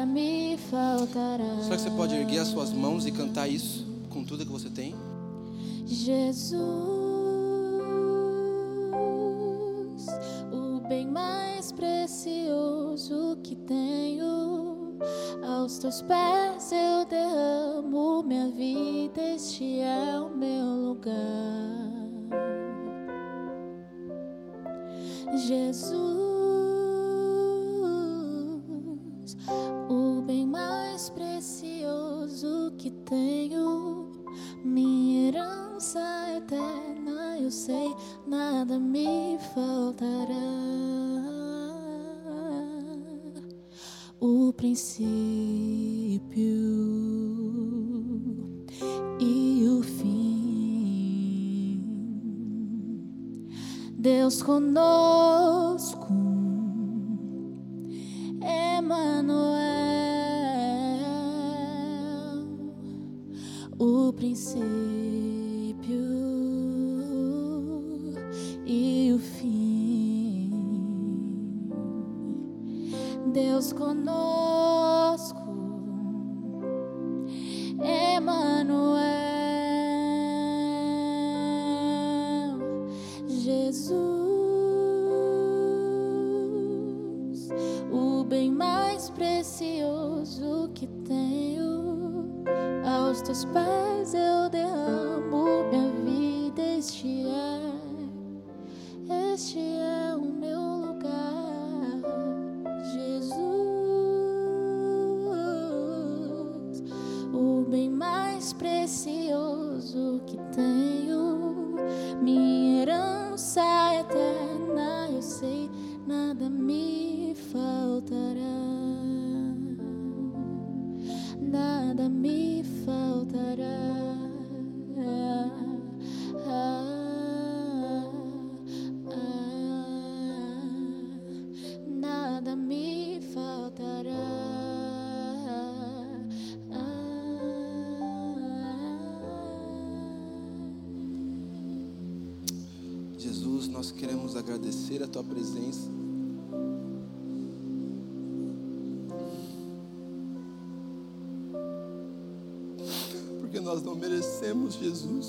Nada me faltará.
Será que você pode erguer as suas mãos e cantar isso com tudo que você tem?
Jesus, o bem mais precioso que tenho, aos teus pés eu derramo minha vida, este é o meu lugar. Jesus, eu sei, nada me faltará. O princípio e o fim. Deus conosco, Emmanuel o princípio Deus conosco, Emmanuel, Jesus, o bem mais precioso que tenho. Aos teus pés
Porque nós não merecemos Jesus.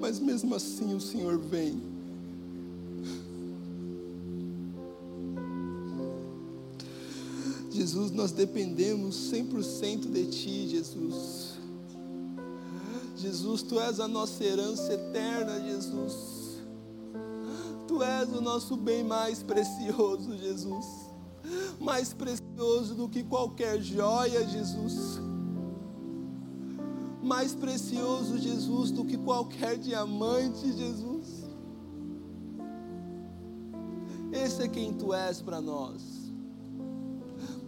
Mas mesmo assim o Senhor vem. Jesus, nós dependemos 100% de Ti, Jesus. Jesus, Tu és a nossa herança eterna, Jesus. Tu és o nosso bem mais precioso, Jesus. Mais precioso do que qualquer joia, Jesus. Mais precioso, Jesus, do que qualquer diamante, Jesus. Esse é quem Tu és para nós.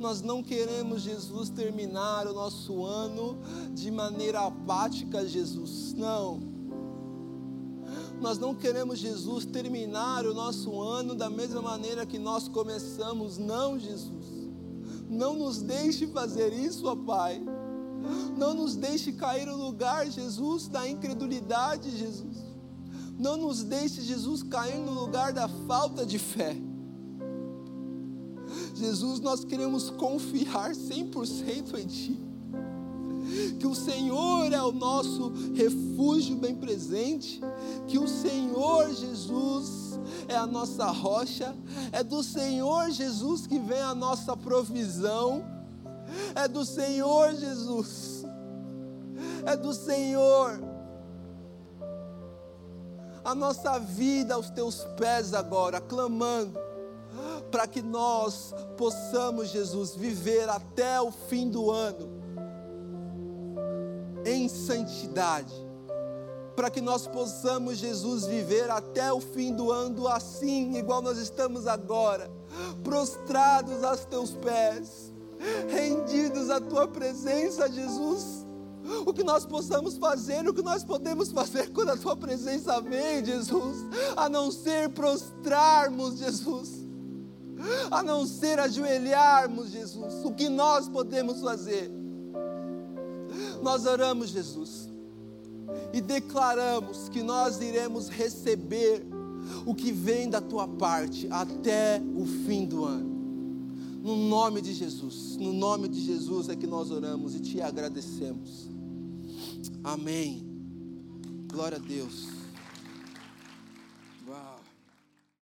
Nós não queremos, Jesus, terminar o nosso ano de maneira apática, Jesus. Não. Nós não queremos, Jesus, terminar o nosso ano da mesma maneira que nós começamos. Não, Jesus. Não nos deixe fazer isso, ó Pai. Não nos deixe cair no lugar, Jesus, da incredulidade, Jesus. Não nos deixe, Jesus, cair no lugar da falta de fé. Jesus, nós queremos confiar 100% em Ti. Que o Senhor é o nosso refúgio bem presente. Que o Senhor Jesus é a nossa rocha. É do Senhor Jesus que vem a nossa provisão. É do Senhor Jesus. É do Senhor. A nossa vida aos teus pés agora, clamando para que nós possamos, Jesus, viver até o fim do ano em santidade. Para que nós possamos, Jesus, viver até o fim do ano assim, igual nós estamos agora, prostrados aos teus pés, rendidos à tua presença, Jesus, o que nós possamos fazer, o que nós podemos fazer [LAUGHS] quando a tua presença vem, Jesus, a não ser prostrarmos, Jesus, a não ser ajoelharmos, Jesus, o que nós podemos fazer. Nós oramos, Jesus, e declaramos que nós iremos receber o que vem da tua parte até o fim do ano. No nome de Jesus, no nome de Jesus é que nós oramos e te agradecemos. Amém. Glória a Deus.